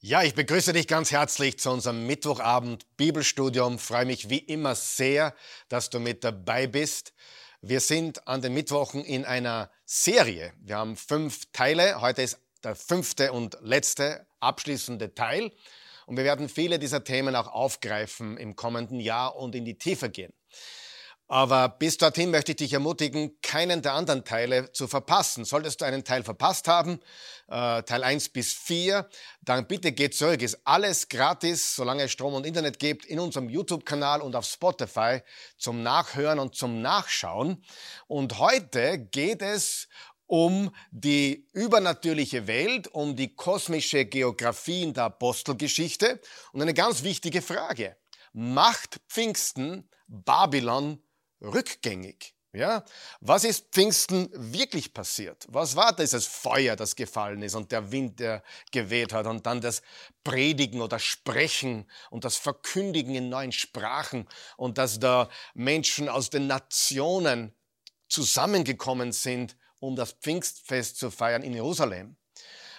Ja, ich begrüße dich ganz herzlich zu unserem Mittwochabend Bibelstudium. Freue mich wie immer sehr, dass du mit dabei bist. Wir sind an den Mittwochen in einer Serie. Wir haben fünf Teile. Heute ist der fünfte und letzte abschließende Teil. Und wir werden viele dieser Themen auch aufgreifen im kommenden Jahr und in die Tiefe gehen. Aber bis dorthin möchte ich dich ermutigen, keinen der anderen Teile zu verpassen. Solltest du einen Teil verpasst haben, äh, Teil 1 bis 4, dann bitte geh zurück. Ist alles gratis, solange es Strom und Internet gibt, in unserem YouTube-Kanal und auf Spotify zum Nachhören und zum Nachschauen. Und heute geht es um die übernatürliche Welt, um die kosmische Geografie in der Apostelgeschichte und eine ganz wichtige Frage. Macht Pfingsten Babylon rückgängig. Ja? Was ist Pfingsten wirklich passiert? Was war dieses Feuer, das gefallen ist und der Wind, der geweht hat und dann das Predigen oder Sprechen und das Verkündigen in neuen Sprachen und dass da Menschen aus den Nationen zusammengekommen sind, um das Pfingstfest zu feiern in Jerusalem?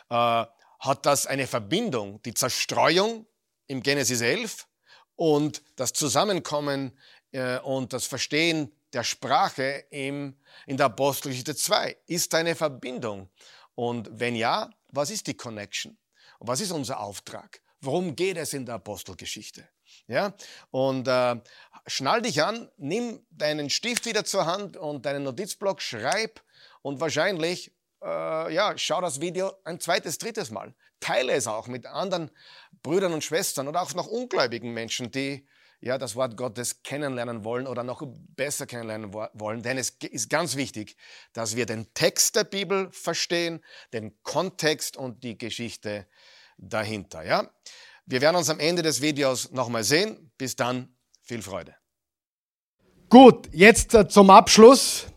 Äh, hat das eine Verbindung, die Zerstreuung im Genesis 11 und das Zusammenkommen und das Verstehen der Sprache im, in der Apostelgeschichte 2? Ist eine Verbindung? Und wenn ja, was ist die Connection? Was ist unser Auftrag? Worum geht es in der Apostelgeschichte? Ja? Und äh, schnall dich an, nimm deinen Stift wieder zur Hand und deinen Notizblock, schreib und wahrscheinlich äh, ja, schau das Video ein zweites, drittes Mal. Teile es auch mit anderen Brüdern und Schwestern oder auch noch ungläubigen Menschen, die ja, das Wort Gottes kennenlernen wollen oder noch besser kennenlernen wollen. Denn es ist ganz wichtig, dass wir den Text der Bibel verstehen, den Kontext und die Geschichte dahinter. Ja? Wir werden uns am Ende des Videos nochmal sehen. Bis dann, viel Freude. Gut, jetzt äh, zum Abschluss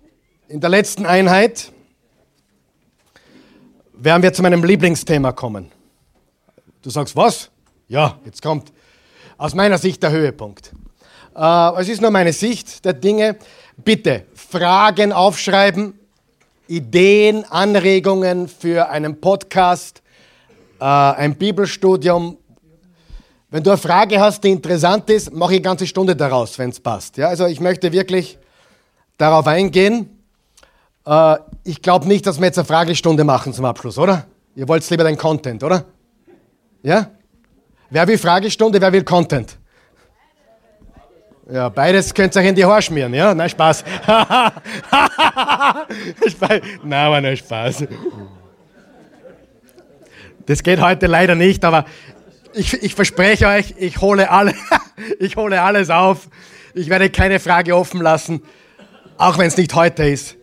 in der letzten Einheit werden wir zu meinem Lieblingsthema kommen. Du sagst, was? Ja, jetzt kommt aus meiner Sicht der Höhepunkt. Äh, es ist nur meine Sicht der Dinge. Bitte Fragen aufschreiben, Ideen, Anregungen für einen Podcast, äh, ein Bibelstudium. Wenn du eine Frage hast, die interessant ist, mache ich eine ganze Stunde daraus, wenn es passt. Ja, also ich möchte wirklich darauf eingehen. Äh, ich glaube nicht, dass wir jetzt eine Fragestunde machen zum Abschluss, oder? Ihr wollt lieber den Content, oder? Ja? Wer will Fragestunde, wer will Content? Ja, beides könnt ihr euch in die Haare schmieren, ja? Nein, Spaß. Nein, aber nur Spaß. Das geht heute leider nicht, aber ich, ich verspreche euch, ich hole, alle, ich hole alles auf. Ich werde keine Frage offen lassen, auch wenn es nicht heute ist.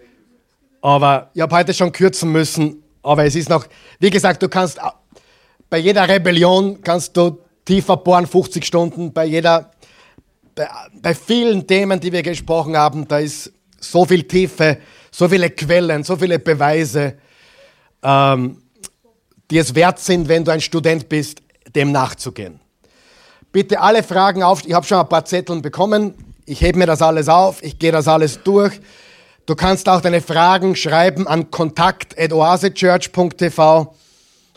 Aber ich habe heute schon kürzen müssen, aber es ist noch, wie gesagt, du kannst bei jeder Rebellion kannst du tiefer bohren, 50 Stunden. Bei jeder, bei, bei vielen Themen, die wir gesprochen haben, da ist so viel Tiefe, so viele Quellen, so viele Beweise, ähm, die es wert sind, wenn du ein Student bist, dem nachzugehen. Bitte alle Fragen auf. Ich habe schon ein paar Zettel bekommen. Ich hebe mir das alles auf. Ich gehe das alles durch. Du kannst auch deine Fragen schreiben an kontakt.oasechurch.tv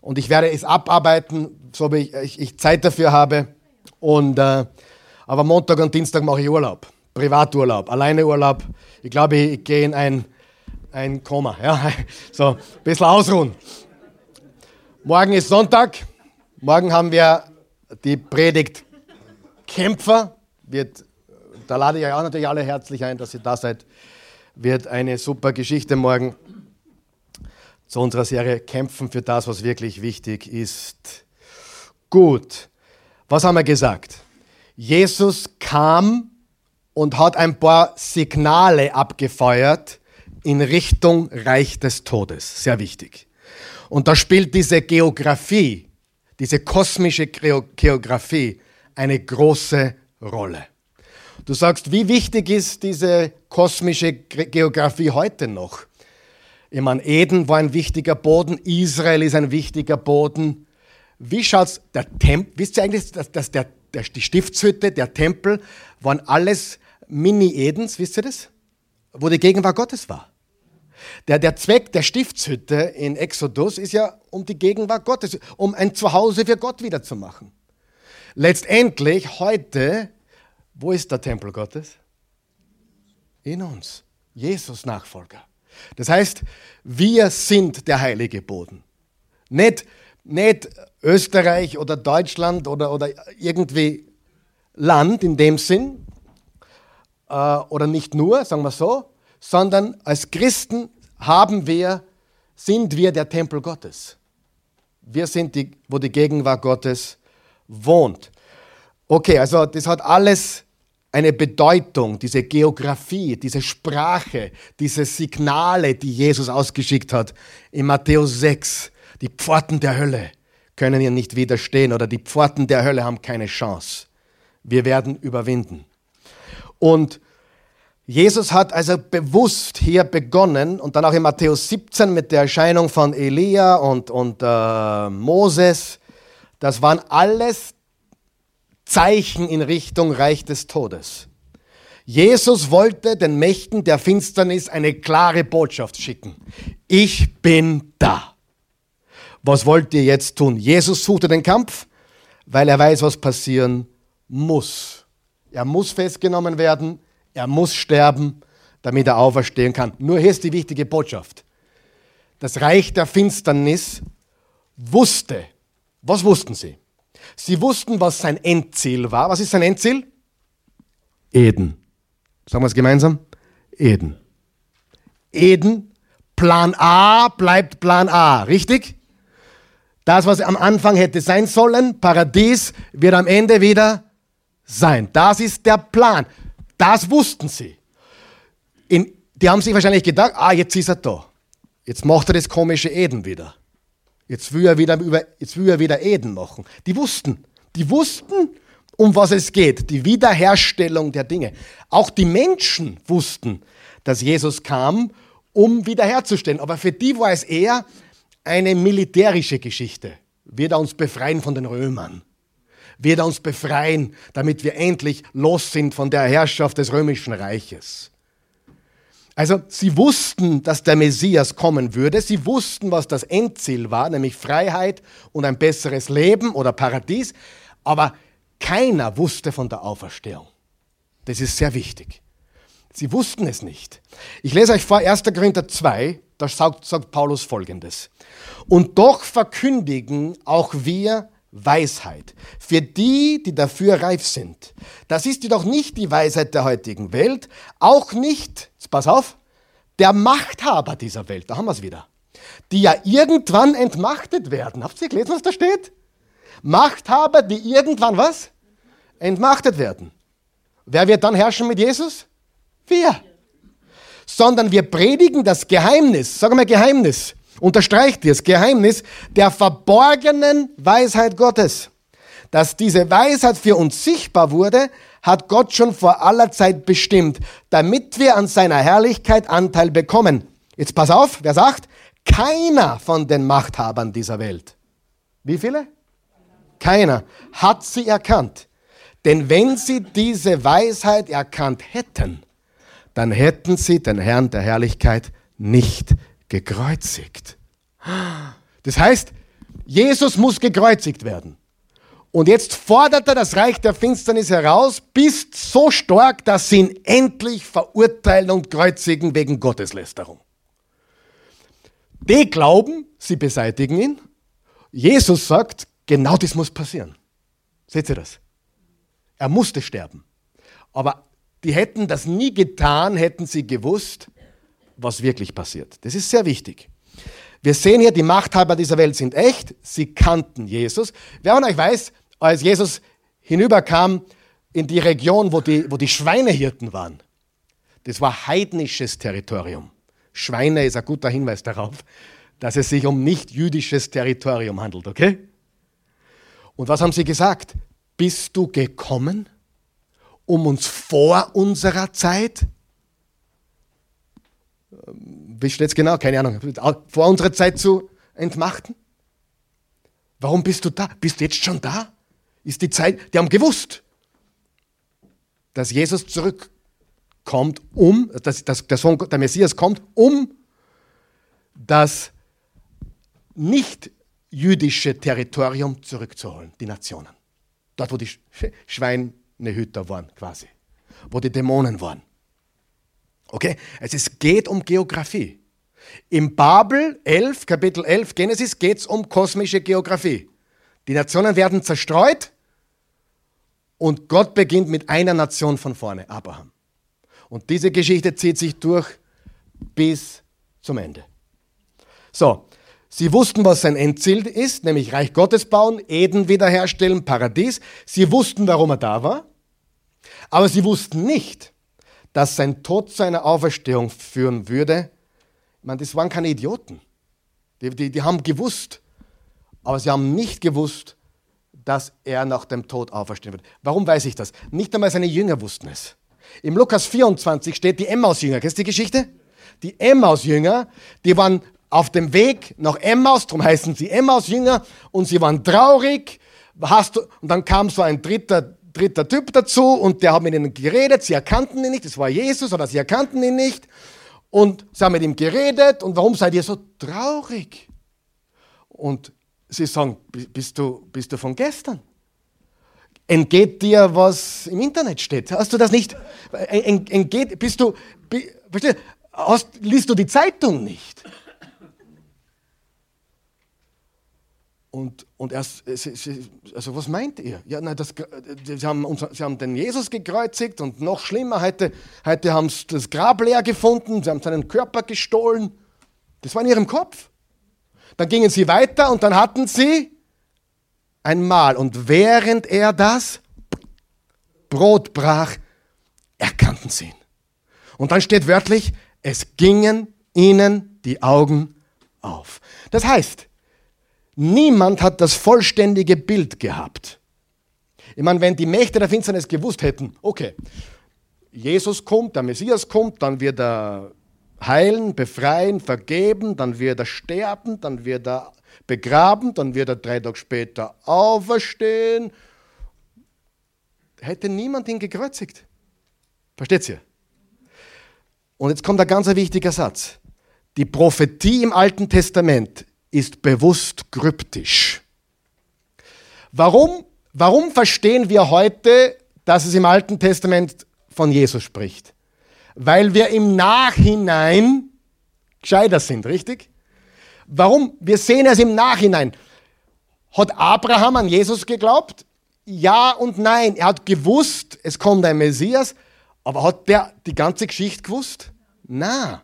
und ich werde es abarbeiten, so wie ich, ich, ich Zeit dafür habe. Und, äh, aber Montag und Dienstag mache ich Urlaub, Privaturlaub, alleine Urlaub. Ich glaube, ich, gehe in ein, ein Koma, ja? so ein bisschen ausruhen. Morgen ist Sonntag, morgen haben wir die Predigt Kämpfer. Wird, da lade ich euch auch natürlich alle herzlich ein, dass ihr da seid. Wird eine super Geschichte morgen zu unserer Serie Kämpfen für das, was wirklich wichtig ist. Gut, was haben wir gesagt? Jesus kam und hat ein paar Signale abgefeuert in Richtung Reich des Todes. Sehr wichtig. Und da spielt diese Geografie, diese kosmische Geografie eine große Rolle. Du sagst, wie wichtig ist diese kosmische Geografie heute noch? Ich meine, Eden war ein wichtiger Boden, Israel ist ein wichtiger Boden. Wie schaut's der Tempel? Wisst ihr eigentlich, dass, dass der, der, die Stiftshütte, der Tempel waren alles Mini-Edens, wisst ihr das? Wo die Gegenwart Gottes war. Der, der Zweck der Stiftshütte in Exodus ist ja, um die Gegenwart Gottes, um ein Zuhause für Gott wiederzumachen. Letztendlich heute, wo ist der Tempel Gottes? In uns. Jesus Nachfolger. Das heißt, wir sind der heilige Boden. Nicht, nicht Österreich oder Deutschland oder, oder irgendwie Land in dem Sinn, äh, oder nicht nur, sagen wir so, sondern als Christen haben wir, sind wir der Tempel Gottes. Wir sind die, wo die Gegenwart Gottes wohnt. Okay, also das hat alles eine Bedeutung, diese Geografie, diese Sprache, diese Signale, die Jesus ausgeschickt hat in Matthäus 6. Die Pforten der Hölle können ihr nicht widerstehen oder die Pforten der Hölle haben keine Chance. Wir werden überwinden. Und Jesus hat also bewusst hier begonnen und dann auch in Matthäus 17 mit der Erscheinung von Elia und, und äh, Moses. Das waren alles Zeichen in Richtung Reich des Todes. Jesus wollte den Mächten der Finsternis eine klare Botschaft schicken. Ich bin da. Was wollt ihr jetzt tun? Jesus suchte den Kampf, weil er weiß, was passieren muss. Er muss festgenommen werden er muss sterben, damit er auferstehen kann. Nur hier ist die wichtige Botschaft. Das Reich der Finsternis wusste, was wussten sie? Sie wussten, was sein Endziel war. Was ist sein Endziel? Eden. Sagen wir es gemeinsam? Eden. Eden, Plan A bleibt Plan A, richtig? Das, was am Anfang hätte sein sollen, Paradies, wird am Ende wieder sein. Das ist der Plan. Das wussten sie. In, die haben sich wahrscheinlich gedacht, ah, jetzt ist er da. Jetzt macht er das komische Eden wieder. Jetzt will er wieder, über, jetzt will er wieder Eden machen. Die wussten. Die wussten, um was es geht. Die Wiederherstellung der Dinge. Auch die Menschen wussten, dass Jesus kam, um wiederherzustellen. Aber für die war es eher eine militärische Geschichte. Wird er uns befreien von den Römern wird er uns befreien, damit wir endlich los sind von der Herrschaft des römischen Reiches. Also sie wussten, dass der Messias kommen würde. Sie wussten, was das Endziel war, nämlich Freiheit und ein besseres Leben oder Paradies. Aber keiner wusste von der Auferstehung. Das ist sehr wichtig. Sie wussten es nicht. Ich lese euch vor 1. Korinther 2, da sagt, sagt Paulus folgendes. Und doch verkündigen auch wir Weisheit. Für die, die dafür reif sind. Das ist jedoch nicht die Weisheit der heutigen Welt, auch nicht, pass auf, der Machthaber dieser Welt, da haben wir es wieder, die ja irgendwann entmachtet werden. Habt ihr gelesen, was da steht? Machthaber, die irgendwann was? Entmachtet werden. Wer wird dann herrschen mit Jesus? Wir. Sondern wir predigen das Geheimnis, sag mal Geheimnis, unterstreicht das Geheimnis der verborgenen Weisheit Gottes. Dass diese Weisheit für uns sichtbar wurde, hat Gott schon vor aller Zeit bestimmt, damit wir an seiner Herrlichkeit Anteil bekommen. Jetzt pass auf, wer sagt? Keiner von den Machthabern dieser Welt. Wie viele? Keiner hat sie erkannt. Denn wenn sie diese Weisheit erkannt hätten, dann hätten sie den Herrn der Herrlichkeit nicht gekreuzigt. Das heißt, Jesus muss gekreuzigt werden. Und jetzt fordert er das Reich der Finsternis heraus, bist so stark, dass sie ihn endlich verurteilen und kreuzigen wegen Gotteslästerung. Die glauben, sie beseitigen ihn. Jesus sagt, genau das muss passieren. Seht ihr das? Er musste sterben. Aber die hätten das nie getan, hätten sie gewusst, was wirklich passiert. Das ist sehr wichtig. Wir sehen hier, die Machthaber dieser Welt sind echt. Sie kannten Jesus. Wer von euch weiß, als Jesus hinüberkam in die Region, wo die, wo die Schweinehirten waren, das war heidnisches Territorium. Schweine ist ein guter Hinweis darauf, dass es sich um nicht jüdisches Territorium handelt, okay? Und was haben sie gesagt? Bist du gekommen, um uns vor unserer Zeit wie steht es genau? Keine Ahnung. Vor unserer Zeit zu entmachten? Warum bist du da? Bist du jetzt schon da? Ist die Zeit, die haben gewusst, dass Jesus zurückkommt, um, dass, dass der, Sohn, der Messias kommt, um das nicht jüdische Territorium zurückzuholen, die Nationen. Dort, wo die Schweinehüter waren, quasi. Wo die Dämonen waren. Okay? Also es geht um Geografie. Im Babel 11, Kapitel 11 Genesis geht es um kosmische Geografie. Die Nationen werden zerstreut und Gott beginnt mit einer Nation von vorne, Abraham. Und diese Geschichte zieht sich durch bis zum Ende. So, Sie wussten, was sein Endziel ist, nämlich Reich Gottes bauen, Eden wiederherstellen, Paradies. Sie wussten, warum er da war. Aber sie wussten nicht, dass sein Tod zu einer Auferstehung führen würde. Ich meine, das waren keine Idioten. Die, die, die haben gewusst, aber sie haben nicht gewusst, dass er nach dem Tod auferstehen wird. Warum weiß ich das? Nicht einmal seine Jünger wussten es. Im Lukas 24 steht die Emmaus-Jünger. Kennst du die Geschichte? Die Emmaus-Jünger, die waren auf dem Weg nach Emmaus, darum heißen sie Emmaus-Jünger, und sie waren traurig. Hast du, und dann kam so ein dritter, dritter Typ dazu und der hat mit ihnen geredet. Sie erkannten ihn nicht, es war Jesus, oder sie erkannten ihn nicht. Und sie haben mit ihm geredet. Und warum seid ihr so traurig? Und sie sagen, bist du, bist du von gestern? Entgeht dir, was im Internet steht? Hast du das nicht? Entgeht, bist du, hast, liest du die Zeitung nicht? Und, und er, also was meint ihr? Ja, nein, das, sie, haben uns, sie haben den Jesus gekreuzigt und noch schlimmer, heute, heute haben sie das Grab leer gefunden, sie haben seinen Körper gestohlen. Das war in ihrem Kopf. Dann gingen sie weiter und dann hatten sie ein Mahl. Und während er das Brot brach, erkannten sie ihn. Und dann steht wörtlich, es gingen ihnen die Augen auf. Das heißt, Niemand hat das vollständige Bild gehabt. Ich meine, wenn die Mächte der Finsternis gewusst hätten, okay, Jesus kommt, der Messias kommt, dann wird er heilen, befreien, vergeben, dann wird er sterben, dann wird er begraben, dann wird er drei Tage später auferstehen. Hätte niemand ihn gekreuzigt. Versteht ihr? Und jetzt kommt ein ganz wichtiger Satz. Die Prophetie im Alten Testament ist bewusst kryptisch. Warum, warum verstehen wir heute, dass es im Alten Testament von Jesus spricht? Weil wir im Nachhinein gescheiter sind, richtig? Warum? Wir sehen es im Nachhinein. Hat Abraham an Jesus geglaubt? Ja und nein. Er hat gewusst, es kommt ein Messias, aber hat der die ganze Geschichte gewusst? Na.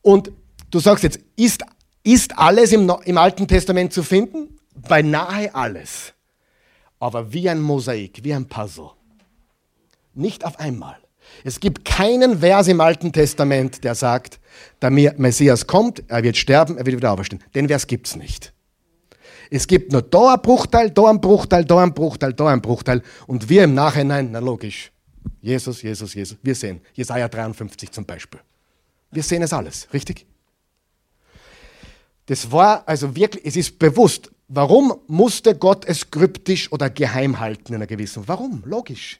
Und du sagst jetzt, ist ist alles im, im Alten Testament zu finden? Beinahe alles. Aber wie ein Mosaik, wie ein Puzzle. Nicht auf einmal. Es gibt keinen Vers im Alten Testament, der sagt, der Messias kommt, er wird sterben, er wird wieder auferstehen. Den Vers gibt es nicht. Es gibt nur da ein Bruchteil, da ein Bruchteil, da ein Bruchteil, da ein Bruchteil. Und wir im Nachhinein, na logisch, Jesus, Jesus, Jesus. Wir sehen Jesaja 53 zum Beispiel. Wir sehen es alles, richtig? Das war also wirklich, es ist bewusst. Warum musste Gott es kryptisch oder geheim halten in einer gewissen? Warum? Logisch.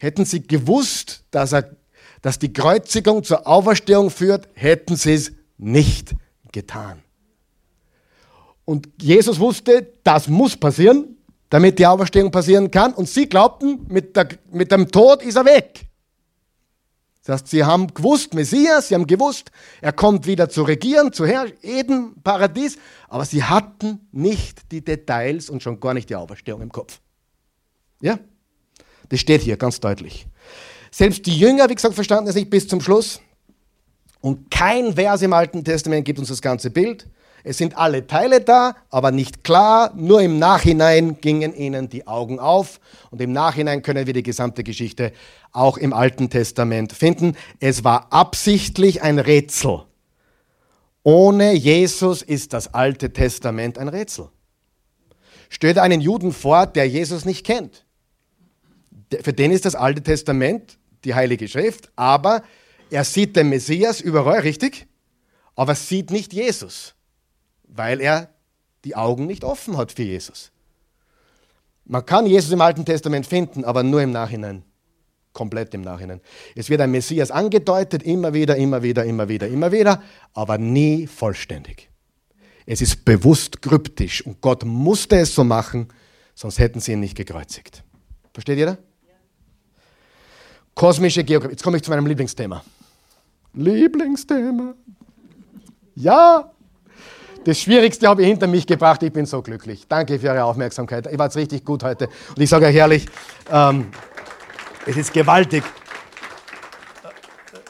Hätten sie gewusst, dass, er, dass die Kreuzigung zur Auferstehung führt, hätten sie es nicht getan. Und Jesus wusste, das muss passieren, damit die Auferstehung passieren kann. Und sie glaubten, mit, der, mit dem Tod ist er weg. Das heißt, sie haben gewusst, Messias, sie haben gewusst, er kommt wieder zu regieren, zu Herr, Eden, Paradies, aber sie hatten nicht die Details und schon gar nicht die Auferstehung im Kopf. Ja? Das steht hier ganz deutlich. Selbst die Jünger, wie gesagt, verstanden es nicht bis zum Schluss. Und kein Vers im Alten Testament gibt uns das ganze Bild. Es sind alle Teile da, aber nicht klar. Nur im Nachhinein gingen ihnen die Augen auf. Und im Nachhinein können wir die gesamte Geschichte auch im Alten Testament finden. Es war absichtlich ein Rätsel. Ohne Jesus ist das Alte Testament ein Rätsel. Stellt einen Juden vor, der Jesus nicht kennt. Für den ist das Alte Testament die Heilige Schrift, aber er sieht den Messias überall, richtig? Aber sieht nicht Jesus weil er die Augen nicht offen hat für Jesus. Man kann Jesus im Alten Testament finden, aber nur im Nachhinein. komplett im Nachhinein. Es wird ein Messias angedeutet, immer wieder, immer wieder, immer wieder, immer wieder, aber nie vollständig. Es ist bewusst kryptisch und Gott musste es so machen, sonst hätten sie ihn nicht gekreuzigt. Versteht jeder? Kosmische Geografie. Jetzt komme ich zu meinem Lieblingsthema. Lieblingsthema. Ja, das Schwierigste habe ich hinter mich gebracht. Ich bin so glücklich. Danke für eure Aufmerksamkeit. Ich war jetzt richtig gut heute. Und ich sage euch ehrlich, ähm, es ist gewaltig.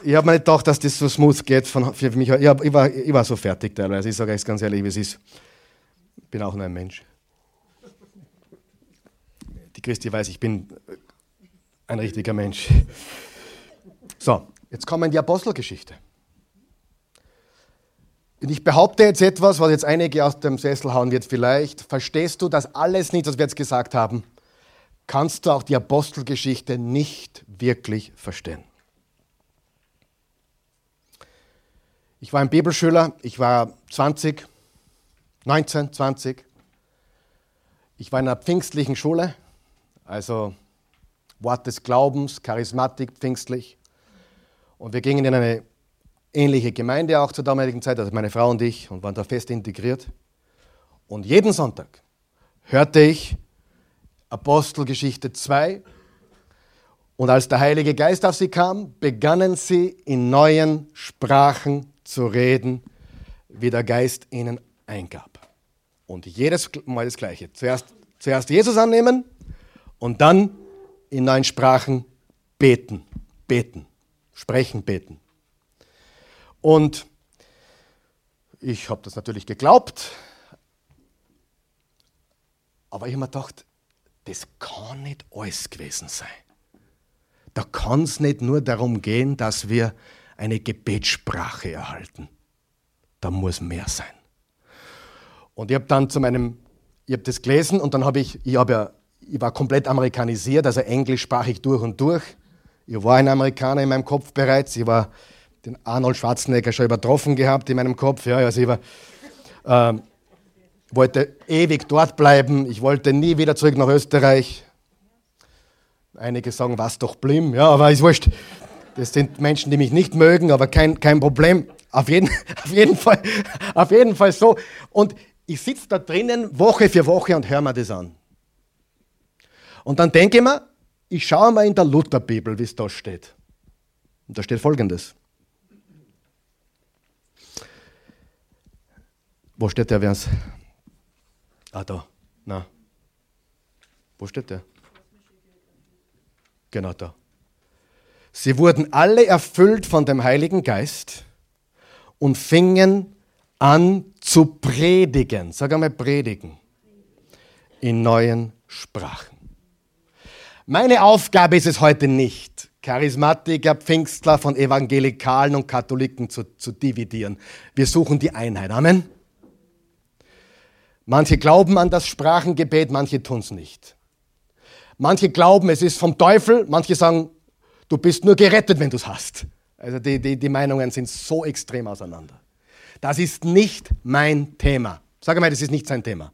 Ich habe mir nicht gedacht, dass das so smooth geht von, für mich. Ich, hab, ich, war, ich war so fertig teilweise. Ich sage euch ganz ehrlich, wie es ist. Ich bin auch nur ein Mensch. Die Christi weiß, ich bin ein richtiger Mensch. So, jetzt kommen die Apostelgeschichte. Und ich behaupte jetzt etwas, was jetzt einige aus dem Sessel hauen wird vielleicht. Verstehst du das alles nicht, was wir jetzt gesagt haben? Kannst du auch die Apostelgeschichte nicht wirklich verstehen. Ich war ein Bibelschüler, ich war 20, 19, 20. Ich war in einer pfingstlichen Schule, also Wort des Glaubens, Charismatik, pfingstlich. Und wir gingen in eine ähnliche Gemeinde auch zur damaligen Zeit, also meine Frau und ich, und waren da fest integriert. Und jeden Sonntag hörte ich Apostelgeschichte 2. Und als der Heilige Geist auf sie kam, begannen sie in neuen Sprachen zu reden, wie der Geist ihnen eingab. Und jedes Mal das Gleiche. Zuerst, zuerst Jesus annehmen und dann in neuen Sprachen beten. Beten. Sprechen, beten. Und ich habe das natürlich geglaubt, aber ich habe mir gedacht, das kann nicht alles gewesen sein. Da kann es nicht nur darum gehen, dass wir eine Gebetssprache erhalten. Da muss mehr sein. Und ich habe dann zu meinem, ich habe das gelesen und dann habe ich, ich, hab ja, ich war komplett amerikanisiert, also Englisch sprach ich durch und durch. Ich war ein Amerikaner in meinem Kopf bereits. Ich war den Arnold Schwarzenegger schon übertroffen gehabt in meinem Kopf. Ja, also ich war, äh, wollte ewig dort bleiben. Ich wollte nie wieder zurück nach Österreich. Einige sagen, was doch blim. Ja, aber ist wurscht. Das sind Menschen, die mich nicht mögen, aber kein, kein Problem. Auf jeden, auf, jeden Fall, auf jeden Fall so. Und ich sitze da drinnen Woche für Woche und höre mir das an. Und dann denke ich mir, ich schaue mal in der Lutherbibel, wie es da steht. Und da steht folgendes. Wo steht der Vers? Ah, da. Na. Wo steht der? Genau da. Sie wurden alle erfüllt von dem Heiligen Geist und fingen an zu predigen. Sag einmal predigen. In neuen Sprachen. Meine Aufgabe ist es heute nicht, Charismatiker, Pfingstler von Evangelikalen und Katholiken zu, zu dividieren. Wir suchen die Einheit. Amen. Manche glauben an das Sprachengebet, manche tun es nicht. Manche glauben, es ist vom Teufel, manche sagen, du bist nur gerettet, wenn du es hast. Also die, die, die Meinungen sind so extrem auseinander. Das ist nicht mein Thema. Sag mal, das ist nicht sein Thema.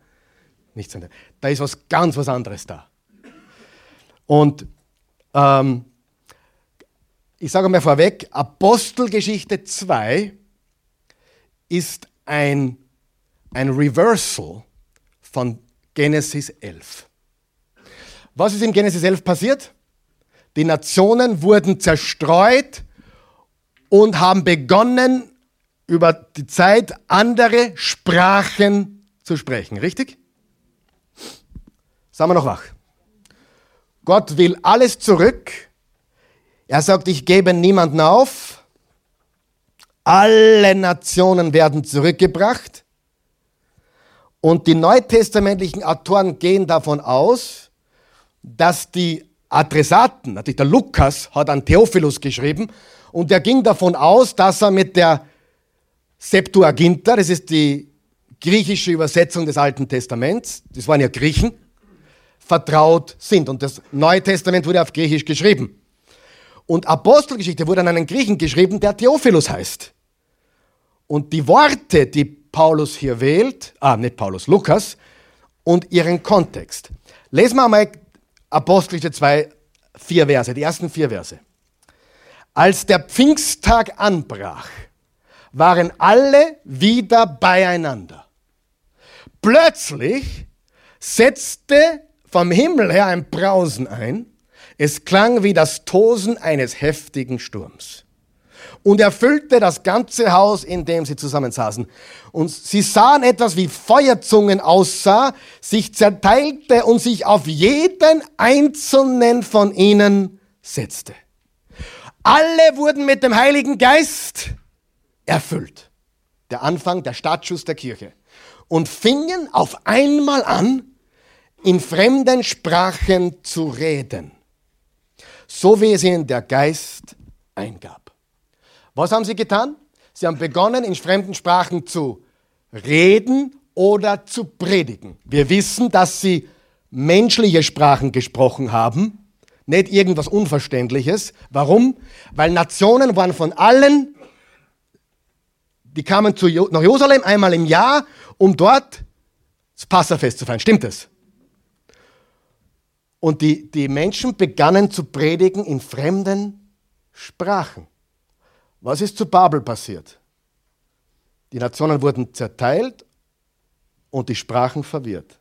Nicht sein Thema. Da ist was ganz was anderes da. Und ähm, ich sage mal vorweg, Apostelgeschichte 2 ist ein ein Reversal von Genesis 11. Was ist in Genesis 11 passiert? Die Nationen wurden zerstreut und haben begonnen, über die Zeit andere Sprachen zu sprechen. Richtig? Sagen wir noch wach. Gott will alles zurück. Er sagt, ich gebe niemanden auf. Alle Nationen werden zurückgebracht. Und die neutestamentlichen Autoren gehen davon aus, dass die Adressaten, natürlich der Lukas hat an Theophilus geschrieben, und er ging davon aus, dass er mit der Septuaginta, das ist die griechische Übersetzung des Alten Testaments, das waren ja Griechen, vertraut sind. Und das Neue Testament wurde auf Griechisch geschrieben. Und Apostelgeschichte wurde an einen Griechen geschrieben, der Theophilus heißt. Und die Worte, die Paulus hier wählt, ah, nicht Paulus, Lukas, und ihren Kontext. Lesen wir einmal Apostelgeschichte 2, vier Verse, die ersten vier Verse. Als der Pfingsttag anbrach, waren alle wieder beieinander. Plötzlich setzte vom Himmel her ein Brausen ein. Es klang wie das Tosen eines heftigen Sturms und erfüllte das ganze Haus, in dem sie zusammensaßen. Und sie sahen etwas wie Feuerzungen aussah, sich zerteilte und sich auf jeden einzelnen von ihnen setzte. Alle wurden mit dem Heiligen Geist erfüllt. Der Anfang, der Startschuss der Kirche. Und fingen auf einmal an, in fremden Sprachen zu reden, so wie es ihnen der Geist eingab. Was haben sie getan? Sie haben begonnen, in fremden Sprachen zu reden oder zu predigen. Wir wissen, dass sie menschliche Sprachen gesprochen haben, nicht irgendwas Unverständliches. Warum? Weil Nationen waren von allen, die kamen zu, nach Jerusalem einmal im Jahr, um dort das Passafest zu feiern. Stimmt es? Und die, die Menschen begannen zu predigen in fremden Sprachen. Was ist zu Babel passiert? Die Nationen wurden zerteilt und die Sprachen verwirrt.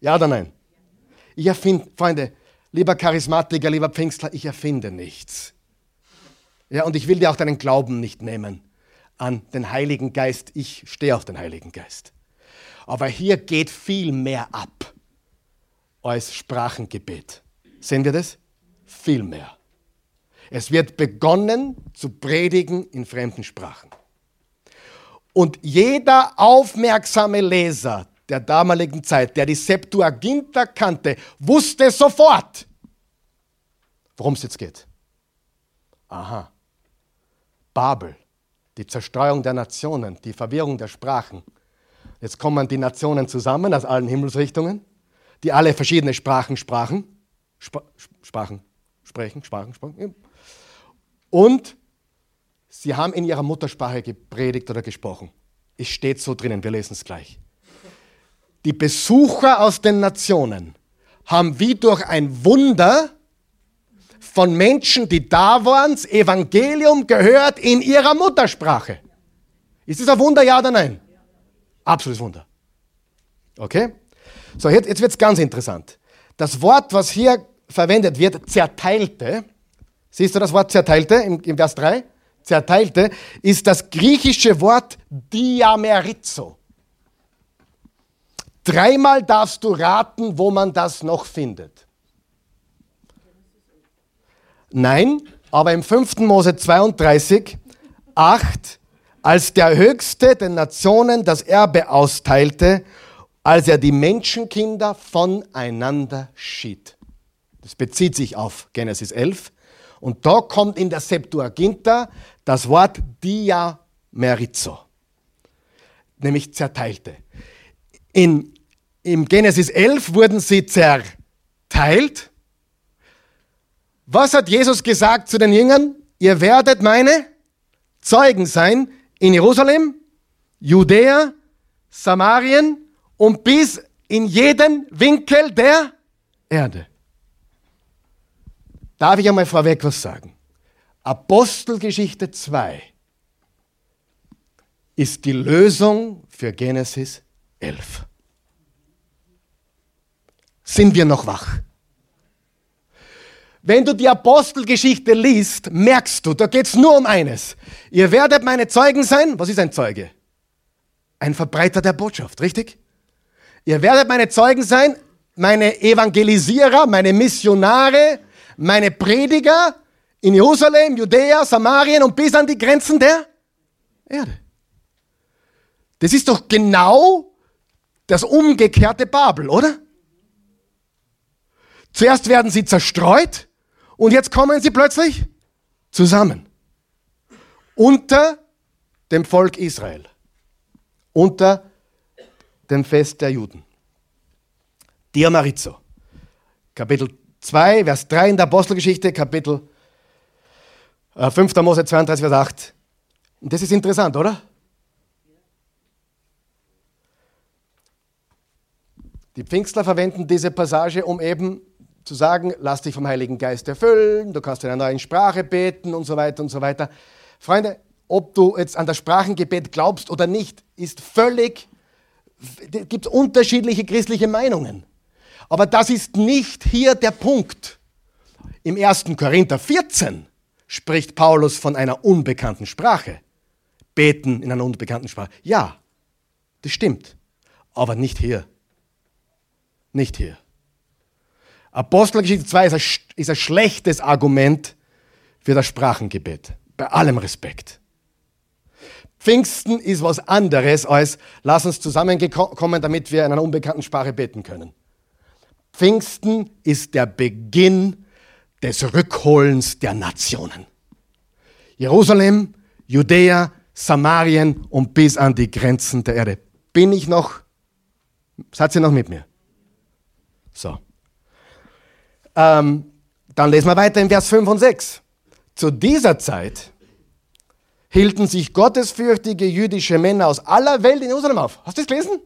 Ja oder nein? Ich erfinde, Freunde, lieber Charismatiker, lieber Pfingstler, ich erfinde nichts. Ja, und ich will dir auch deinen Glauben nicht nehmen an den Heiligen Geist. Ich stehe auf den Heiligen Geist. Aber hier geht viel mehr ab als Sprachengebet. Sehen wir das? Viel mehr. Es wird begonnen zu predigen in fremden Sprachen. Und jeder aufmerksame Leser der damaligen Zeit, der die Septuaginta kannte, wusste sofort, worum es jetzt geht. Aha. Babel, die Zerstreuung der Nationen, die Verwirrung der Sprachen. Jetzt kommen die Nationen zusammen aus allen Himmelsrichtungen, die alle verschiedene Sprachen sprachen. Sp Sprachen sprechen, Sprachen sprechen. Und sie haben in ihrer Muttersprache gepredigt oder gesprochen. Es steht so drinnen, wir lesen es gleich. Die Besucher aus den Nationen haben wie durch ein Wunder von Menschen, die da waren, das Evangelium gehört in ihrer Muttersprache. Ist das ein Wunder, ja oder nein? Absolutes Wunder. Okay? So, jetzt, jetzt wird es ganz interessant. Das Wort, was hier verwendet wird, zerteilte, Siehst du das Wort zerteilte im, im Vers 3? Zerteilte ist das griechische Wort diamerizo. Dreimal darfst du raten, wo man das noch findet. Nein, aber im 5. Mose 32, 8, als der Höchste den Nationen das Erbe austeilte, als er die Menschenkinder voneinander schied. Das bezieht sich auf Genesis 11. Und da kommt in der Septuaginta das Wort diamerizo, nämlich zerteilte. In, Im Genesis 11 wurden sie zerteilt. Was hat Jesus gesagt zu den Jüngern? Ihr werdet meine Zeugen sein in Jerusalem, Judäa, Samarien und bis in jeden Winkel der Erde. Darf ich einmal vorweg was sagen? Apostelgeschichte 2 ist die Lösung für Genesis 11. Sind wir noch wach? Wenn du die Apostelgeschichte liest, merkst du, da geht es nur um eines. Ihr werdet meine Zeugen sein. Was ist ein Zeuge? Ein Verbreiter der Botschaft, richtig? Ihr werdet meine Zeugen sein, meine Evangelisierer, meine Missionare, meine Prediger in Jerusalem, Judäa, Samarien und bis an die Grenzen der Erde. Das ist doch genau das umgekehrte Babel, oder? Zuerst werden sie zerstreut und jetzt kommen sie plötzlich zusammen. Unter dem Volk Israel. Unter dem Fest der Juden. Diamarizo. Kapitel 2, Vers 3 in der Apostelgeschichte, Kapitel 5. Äh, Mose 32, Vers 8. Und das ist interessant, oder? Die Pfingstler verwenden diese Passage, um eben zu sagen, lass dich vom Heiligen Geist erfüllen, du kannst in einer neuen Sprache beten und so weiter und so weiter. Freunde, ob du jetzt an das Sprachengebet glaubst oder nicht, ist völlig, gibt es unterschiedliche christliche Meinungen. Aber das ist nicht hier der Punkt. Im 1. Korinther 14 spricht Paulus von einer unbekannten Sprache. Beten in einer unbekannten Sprache. Ja, das stimmt. Aber nicht hier. Nicht hier. Apostelgeschichte 2 ist ein, ist ein schlechtes Argument für das Sprachengebet. Bei allem Respekt. Pfingsten ist was anderes als, lass uns zusammenkommen, damit wir in einer unbekannten Sprache beten können. Pfingsten ist der Beginn des Rückholens der Nationen. Jerusalem, Judäa, Samarien und bis an die Grenzen der Erde. Bin ich noch, seid ihr noch mit mir? So. Ähm, dann lesen wir weiter in Vers 5 und 6. Zu dieser Zeit hielten sich gottesfürchtige jüdische Männer aus aller Welt in Jerusalem auf. Hast du das gelesen?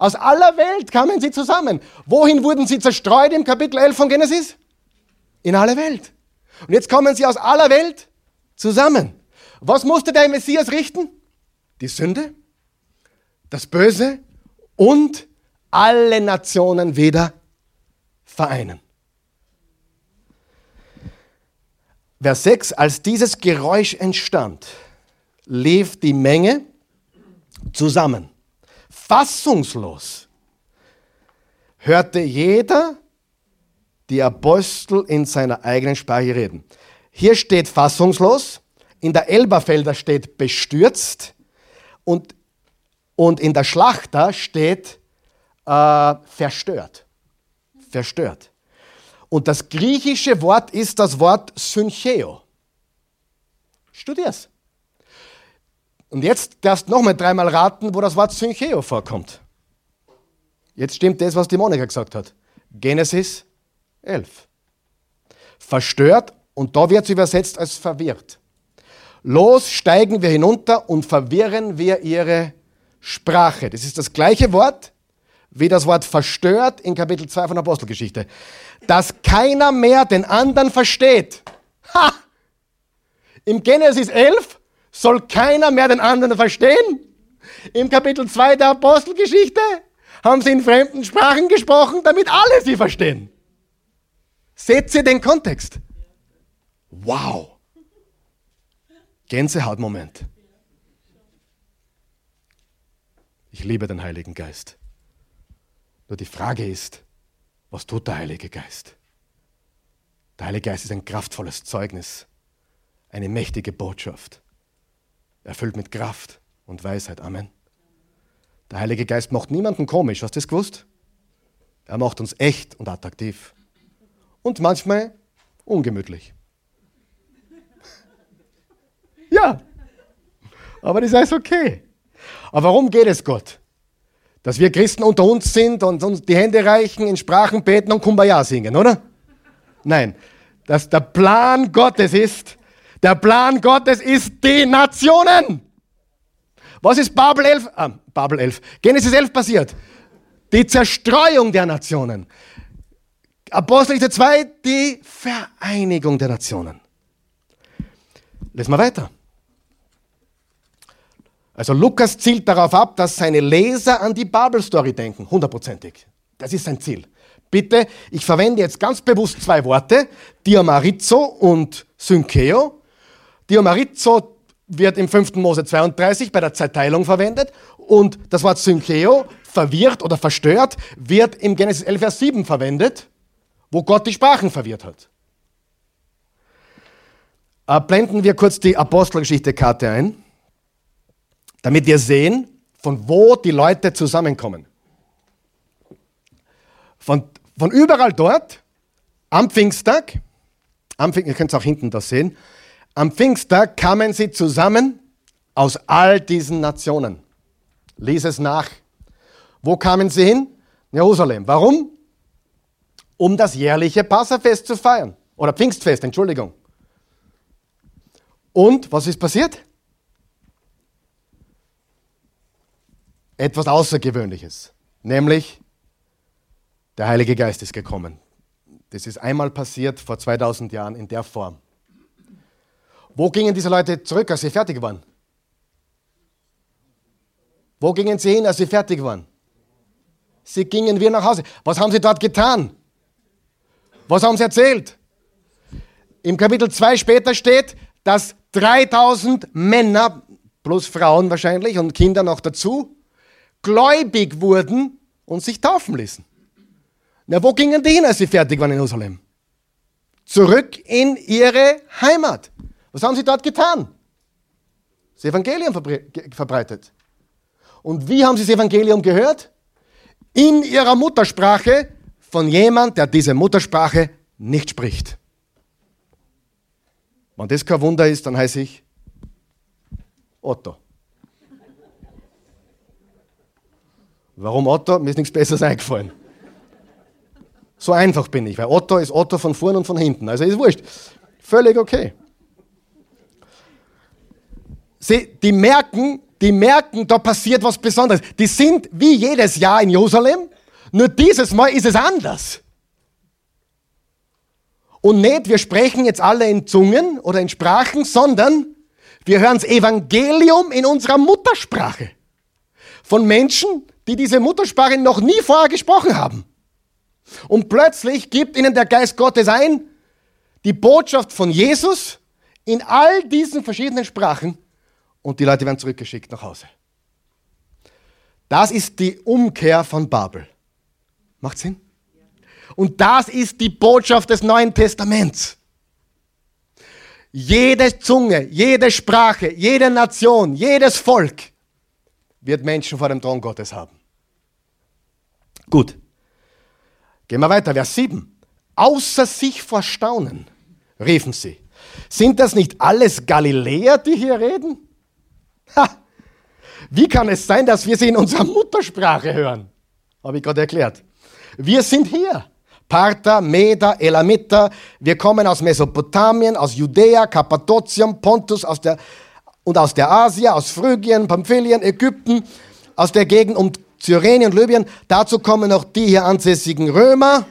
Aus aller Welt kamen sie zusammen. Wohin wurden sie zerstreut im Kapitel 11 von Genesis? In alle Welt. Und jetzt kommen sie aus aller Welt zusammen. Was musste der Messias richten? Die Sünde, das Böse und alle Nationen wieder vereinen. Vers 6, als dieses Geräusch entstand, lief die Menge zusammen. Fassungslos hörte jeder die Apostel in seiner eigenen Sprache reden. Hier steht fassungslos, in der Elberfelder steht bestürzt und, und in der Schlachter steht äh, verstört. Verstört. Und das griechische Wort ist das Wort Syncheo. Studier's. Und jetzt darfst du nochmal dreimal raten, wo das Wort Syncheo vorkommt. Jetzt stimmt das, was die Monika gesagt hat. Genesis 11. Verstört und da wird es übersetzt als verwirrt. Los steigen wir hinunter und verwirren wir ihre Sprache. Das ist das gleiche Wort wie das Wort verstört in Kapitel 2 von Apostelgeschichte dass keiner mehr den anderen versteht. Ha! Im Genesis 11 soll keiner mehr den anderen verstehen. Im Kapitel 2 der Apostelgeschichte haben sie in fremden Sprachen gesprochen, damit alle sie verstehen. Seht ihr den Kontext? Wow. Gänsehautmoment. Ich liebe den Heiligen Geist. Nur die Frage ist, was tut der Heilige Geist? Der Heilige Geist ist ein kraftvolles Zeugnis, eine mächtige Botschaft, erfüllt mit Kraft und Weisheit. Amen. Der Heilige Geist macht niemanden komisch, hast du das gewusst? Er macht uns echt und attraktiv und manchmal ungemütlich. Ja, aber das ist okay. Aber warum geht es Gott? Dass wir Christen unter uns sind und uns die Hände reichen, in Sprachen beten und Kumbaya singen, oder? Nein, dass der Plan Gottes ist, der Plan Gottes ist die Nationen. Was ist Babel 11, ah, Babel 11, Genesis 11 passiert? Die Zerstreuung der Nationen. Apostelgeschichte 2, die Vereinigung der Nationen. Lesen wir weiter. Also Lukas zielt darauf ab, dass seine Leser an die Babel-Story denken, hundertprozentig. Das ist sein Ziel. Bitte, ich verwende jetzt ganz bewusst zwei Worte, Diamarizo und Synkeo. Diamarizo wird im 5. Mose 32 bei der Zeitteilung verwendet und das Wort Synkeo, verwirrt oder verstört, wird im Genesis 11, Vers 7 verwendet, wo Gott die Sprachen verwirrt hat. Äh, blenden wir kurz die Apostelgeschichte-Karte ein damit wir sehen, von wo die Leute zusammenkommen. Von, von überall dort, am Pfingsttag, am Pfingst, ihr könnt es auch hinten da sehen, am Pfingsttag kamen sie zusammen aus all diesen Nationen. Lies es nach. Wo kamen sie hin? Jerusalem. Warum? Um das jährliche Passafest zu feiern. Oder Pfingstfest, Entschuldigung. Und was ist passiert? etwas Außergewöhnliches, nämlich der Heilige Geist ist gekommen. Das ist einmal passiert vor 2000 Jahren in der Form. Wo gingen diese Leute zurück, als sie fertig waren? Wo gingen sie hin, als sie fertig waren? Sie gingen wieder nach Hause. Was haben sie dort getan? Was haben sie erzählt? Im Kapitel 2 später steht, dass 3000 Männer, plus Frauen wahrscheinlich und Kinder noch dazu, gläubig wurden und sich taufen ließen. Na, wo gingen die hin, als sie fertig waren in Jerusalem? Zurück in ihre Heimat. Was haben sie dort getan? Das Evangelium verbreitet. Und wie haben sie das Evangelium gehört? In ihrer Muttersprache von jemand, der diese Muttersprache nicht spricht. Wenn das kein Wunder ist, dann heiße ich Otto. Warum Otto? Mir ist nichts Besseres eingefallen. So einfach bin ich, weil Otto ist Otto von vorn und von hinten. Also ist wurscht. Völlig okay. Sie, die merken, die merken, da passiert was Besonderes. Die sind wie jedes Jahr in Jerusalem, nur dieses Mal ist es anders. Und nicht, wir sprechen jetzt alle in Zungen oder in Sprachen, sondern wir hören das Evangelium in unserer Muttersprache. Von Menschen, die diese Muttersprache noch nie vorher gesprochen haben. Und plötzlich gibt ihnen der Geist Gottes ein, die Botschaft von Jesus in all diesen verschiedenen Sprachen und die Leute werden zurückgeschickt nach Hause. Das ist die Umkehr von Babel. Macht Sinn? Und das ist die Botschaft des Neuen Testaments. Jede Zunge, jede Sprache, jede Nation, jedes Volk wird Menschen vor dem Thron Gottes haben. Gut. Gehen wir weiter, Vers 7. Außer sich vor Staunen riefen sie. Sind das nicht alles Galiläer, die hier reden? Ha! Wie kann es sein, dass wir sie in unserer Muttersprache hören? Habe ich gerade erklärt. Wir sind hier. Parther, Meder, Elamiter. Wir kommen aus Mesopotamien, aus Judäa, Kappadokien, Pontus aus der, und aus der Asia, aus Phrygien, Pamphylien, Ägypten, aus der Gegend um Cyrenien und Libyen. Dazu kommen noch die hier ansässigen Römer,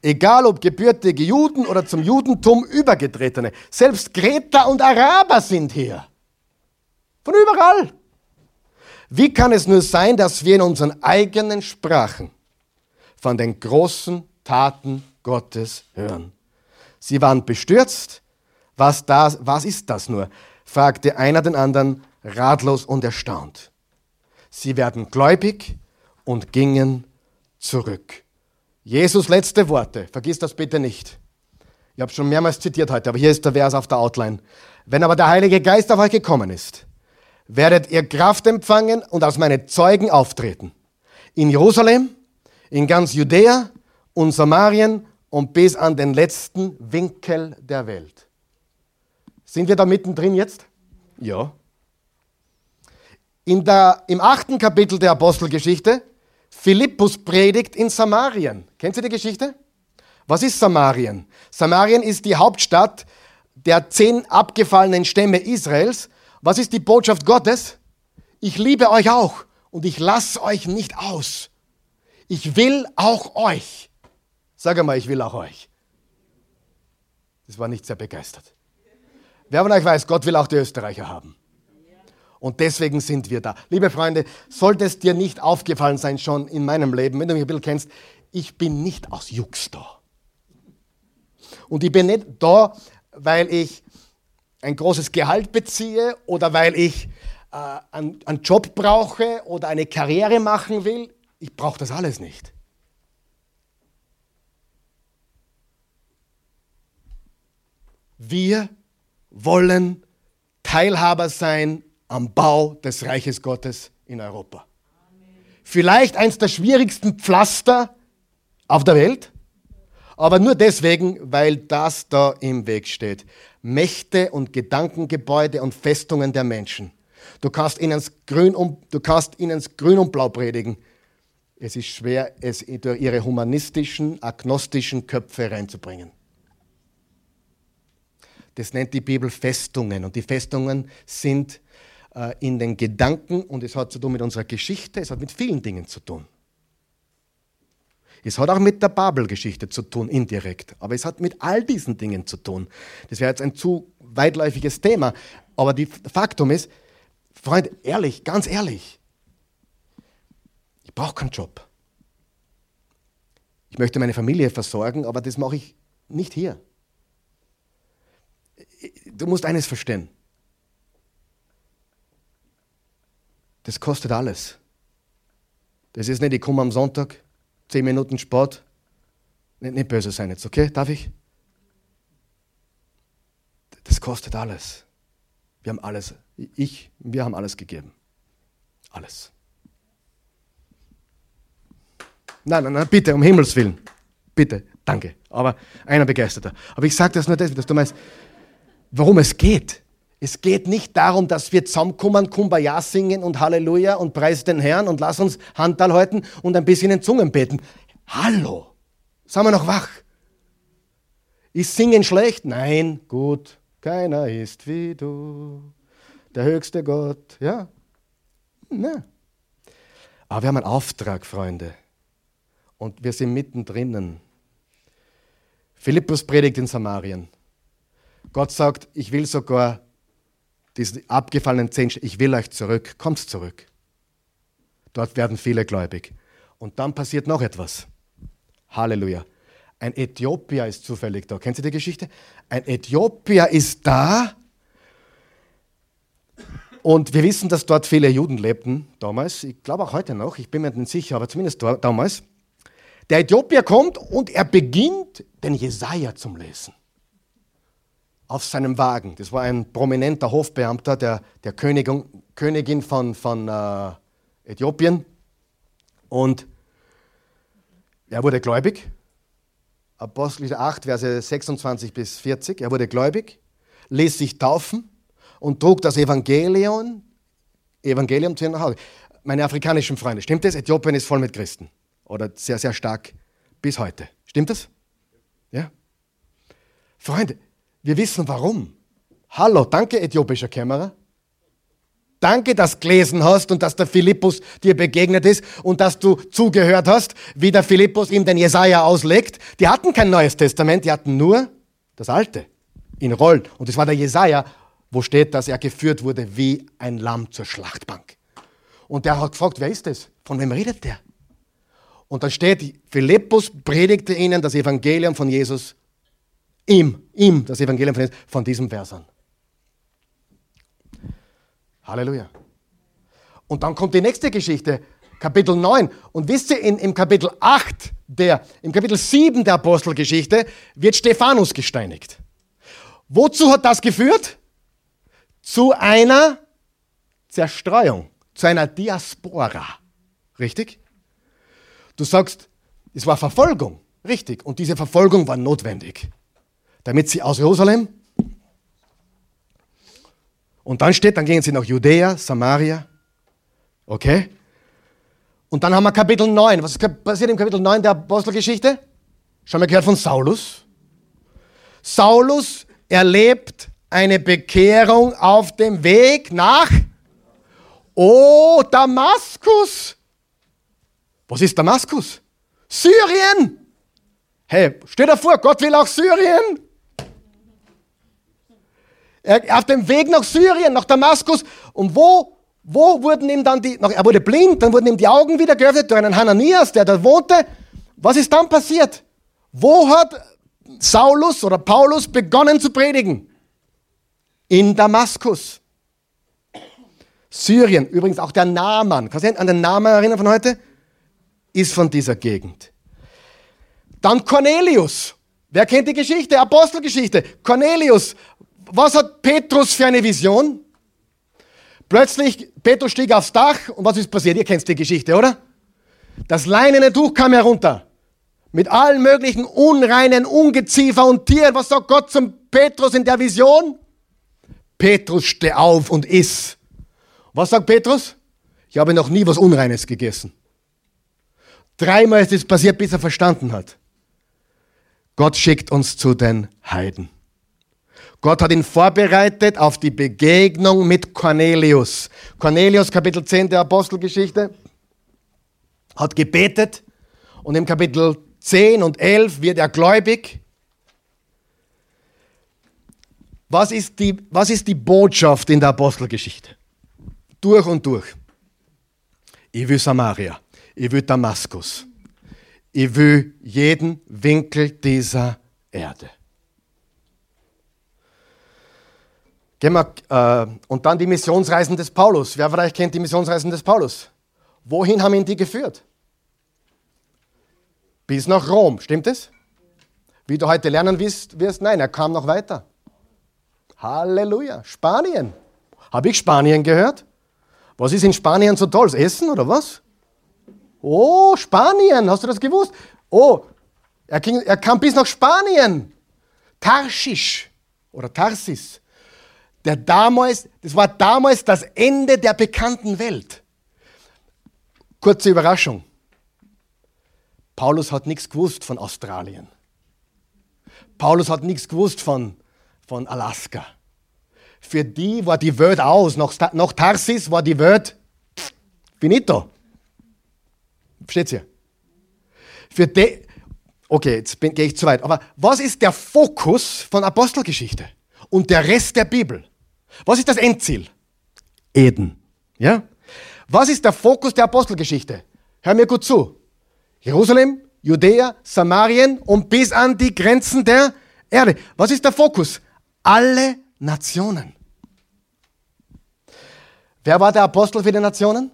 egal ob gebürtige Juden oder zum Judentum übergetretene. Selbst Kreter und Araber sind hier. Von überall. Wie kann es nur sein, dass wir in unseren eigenen Sprachen von den großen Taten Gottes hören? Sie waren bestürzt. Was, das, was ist das nur? fragte einer den anderen ratlos und erstaunt. Sie werden gläubig und gingen zurück. Jesus letzte Worte, vergiss das bitte nicht. Ich habe schon mehrmals zitiert heute, aber hier ist der Vers auf der Outline. Wenn aber der Heilige Geist auf euch gekommen ist, werdet ihr Kraft empfangen und als meine Zeugen auftreten. In Jerusalem, in ganz Judäa und Samarien und bis an den letzten Winkel der Welt. Sind wir da mittendrin jetzt? Ja in der, im achten Kapitel der Apostelgeschichte, Philippus predigt in Samarien. Kennt ihr die Geschichte? Was ist Samarien? Samarien ist die Hauptstadt der zehn abgefallenen Stämme Israels. Was ist die Botschaft Gottes? Ich liebe euch auch und ich lasse euch nicht aus. Ich will auch euch. Sag einmal, ich will auch euch. Das war nicht sehr begeistert. Wer von euch weiß, Gott will auch die Österreicher haben. Und deswegen sind wir da. Liebe Freunde, sollte es dir nicht aufgefallen sein schon in meinem Leben, wenn du mich ein bisschen kennst, ich bin nicht aus Jux da. Und ich bin nicht da, weil ich ein großes Gehalt beziehe oder weil ich äh, einen, einen Job brauche oder eine Karriere machen will. Ich brauche das alles nicht. Wir wollen Teilhaber sein am Bau des Reiches Gottes in Europa. Vielleicht eins der schwierigsten Pflaster auf der Welt, aber nur deswegen, weil das da im Weg steht. Mächte und Gedankengebäude und Festungen der Menschen. Du kannst ihnen Grün und, Grün und Blau predigen. Es ist schwer, es durch ihre humanistischen, agnostischen Köpfe reinzubringen. Das nennt die Bibel Festungen. Und die Festungen sind äh, in den Gedanken und es hat zu tun mit unserer Geschichte, es hat mit vielen Dingen zu tun. Es hat auch mit der Babelgeschichte zu tun, indirekt. Aber es hat mit all diesen Dingen zu tun. Das wäre jetzt ein zu weitläufiges Thema. Aber die Faktum ist, Freunde, ehrlich, ganz ehrlich, ich brauche keinen Job. Ich möchte meine Familie versorgen, aber das mache ich nicht hier. Du musst eines verstehen. Das kostet alles. Das ist nicht, ich komme am Sonntag, zehn Minuten Sport. Nicht, nicht böse sein jetzt, okay? Darf ich? Das kostet alles. Wir haben alles, ich, wir haben alles gegeben. Alles. Nein, nein, nein, bitte, um Himmels Willen. Bitte, danke. Aber einer begeisterter. Aber ich sage das nur deswegen, dass du meinst, worum es geht. Es geht nicht darum, dass wir zusammenkommen, Kumbaya singen und Halleluja und preis den Herrn und lass uns Handtal halten und ein bisschen in Zungen beten. Hallo, sind wir noch wach? Ist Singen schlecht? Nein, gut. Keiner ist wie du, der höchste Gott. Ja, ne. Aber wir haben einen Auftrag, Freunde. Und wir sind mittendrin. Philippus predigt in Samarien. Gott sagt, ich will sogar diesen abgefallenen zehn, ich will euch zurück, kommt zurück. Dort werden viele gläubig. Und dann passiert noch etwas. Halleluja. Ein Äthiopier ist zufällig da. Kennt ihr die Geschichte? Ein Äthiopier ist da. Und wir wissen, dass dort viele Juden lebten damals. Ich glaube auch heute noch. Ich bin mir nicht sicher, aber zumindest damals. Der Äthiopier kommt und er beginnt, den Jesaja zu lesen auf seinem Wagen. Das war ein prominenter Hofbeamter der, der Königin, Königin von, von äh, Äthiopien. Und er wurde gläubig. Apostel 8, Verse 26 bis 40. Er wurde gläubig, ließ sich taufen und trug das Evangelium, Evangelium zu nach Hause. Meine afrikanischen Freunde, stimmt das? Äthiopien ist voll mit Christen. Oder sehr, sehr stark bis heute. Stimmt das? Ja? Freunde, wir wissen warum. Hallo, danke äthiopischer Kämmerer. Danke, dass du gelesen hast und dass der Philippus dir begegnet ist und dass du zugehört hast, wie der Philippus ihm den Jesaja auslegt. Die hatten kein neues Testament, die hatten nur das alte in Rollen. Und es war der Jesaja, wo steht, dass er geführt wurde wie ein Lamm zur Schlachtbank. Und der hat gefragt, wer ist das? Von wem redet der? Und dann steht, Philippus predigte ihnen das Evangelium von Jesus ihm, ihm das Evangelium von, von diesem Vers an. Halleluja. Und dann kommt die nächste Geschichte, Kapitel 9. Und wisst ihr, in, im Kapitel 8, der, im Kapitel 7 der Apostelgeschichte wird Stephanus gesteinigt. Wozu hat das geführt? Zu einer Zerstreuung, zu einer Diaspora. Richtig? Du sagst, es war Verfolgung. Richtig. Und diese Verfolgung war notwendig damit sie aus Jerusalem und dann steht, dann gingen sie nach Judäa, Samaria. Okay? Und dann haben wir Kapitel 9. Was passiert im Kapitel 9 der Apostelgeschichte? Schon mal gehört von Saulus. Saulus erlebt eine Bekehrung auf dem Weg nach Oh, Damaskus. Was ist Damaskus? Syrien. Hey, stell dir vor, Gott will auch Syrien. Er, auf dem Weg nach Syrien, nach Damaskus. Und wo, wo wurden ihm dann die, er wurde blind, dann wurden ihm die Augen wieder geöffnet durch einen Hananias, der da wohnte. Was ist dann passiert? Wo hat Saulus oder Paulus begonnen zu predigen? In Damaskus. Syrien, übrigens auch der Naaman, kannst du dich an den Namen erinnern von heute? Ist von dieser Gegend. Dann Cornelius. Wer kennt die Geschichte? Apostelgeschichte. Cornelius was hat Petrus für eine Vision? Plötzlich, Petrus stieg aufs Dach und was ist passiert? Ihr kennt die Geschichte, oder? Das leinene Tuch kam herunter. Mit allen möglichen unreinen Ungeziefer und Tieren. Was sagt Gott zum Petrus in der Vision? Petrus, steh auf und iss. Was sagt Petrus? Ich habe noch nie was Unreines gegessen. Dreimal ist es passiert, bis er verstanden hat. Gott schickt uns zu den Heiden. Gott hat ihn vorbereitet auf die Begegnung mit Cornelius. Cornelius, Kapitel 10 der Apostelgeschichte, hat gebetet Und im Kapitel 10 und 11 wird er gläubig. Was ist die, was ist die Botschaft in der Apostelgeschichte? Durch und durch. Ich will Samaria. Ich will Damaskus. Ich will jeden Winkel dieser Erde. Gehen wir, äh, und dann die Missionsreisen des Paulus. Wer vielleicht kennt die Missionsreisen des Paulus? Wohin haben ihn die geführt? Bis nach Rom, stimmt es? Wie du heute lernen wirst, wirst, nein, er kam noch weiter. Halleluja. Spanien. Habe ich Spanien gehört? Was ist in Spanien so toll? Essen oder was? Oh, Spanien, hast du das gewusst? Oh, er, ging, er kam bis nach Spanien. Tarschisch oder Tarsis. Der damals, das war damals das Ende der bekannten Welt. Kurze Überraschung. Paulus hat nichts gewusst von Australien. Paulus hat nichts gewusst von von Alaska. Für die war die Welt aus. Nach, nach Tarsis war die Welt finito. Versteht ihr? Für die, okay, jetzt gehe ich zu weit. Aber was ist der Fokus von Apostelgeschichte und der Rest der Bibel? Was ist das Endziel? Eden. Ja? Was ist der Fokus der Apostelgeschichte? Hör mir gut zu. Jerusalem, Judäa, Samarien und bis an die Grenzen der Erde. Was ist der Fokus? alle Nationen. Wer war der Apostel für die Nationen?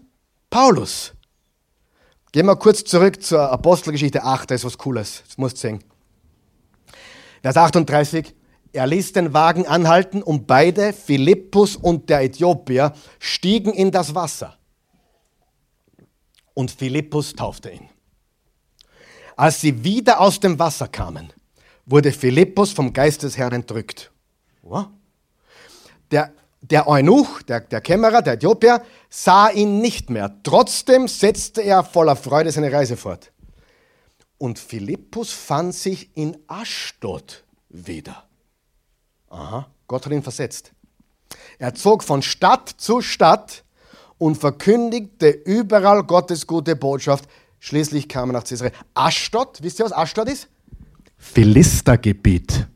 Paulus. Gehen wir kurz zurück zur Apostelgeschichte 8, da ist was Cooles, das musst du sehen. Vers 38, er ließ den Wagen anhalten und beide, Philippus und der Äthiopier, stiegen in das Wasser. Und Philippus taufte ihn. Als sie wieder aus dem Wasser kamen, wurde Philippus vom Geist des Herrn entrückt der, der Eunuch, der, der Kämmerer, der Äthiopier, sah ihn nicht mehr. Trotzdem setzte er voller Freude seine Reise fort. Und Philippus fand sich in Aschdod wieder. Aha, Gott hat ihn versetzt. Er zog von Stadt zu Stadt und verkündigte überall Gottes gute Botschaft. Schließlich kam er nach Caesarea. Aschdod, wisst ihr, was Aschdod ist? Philistergebiet.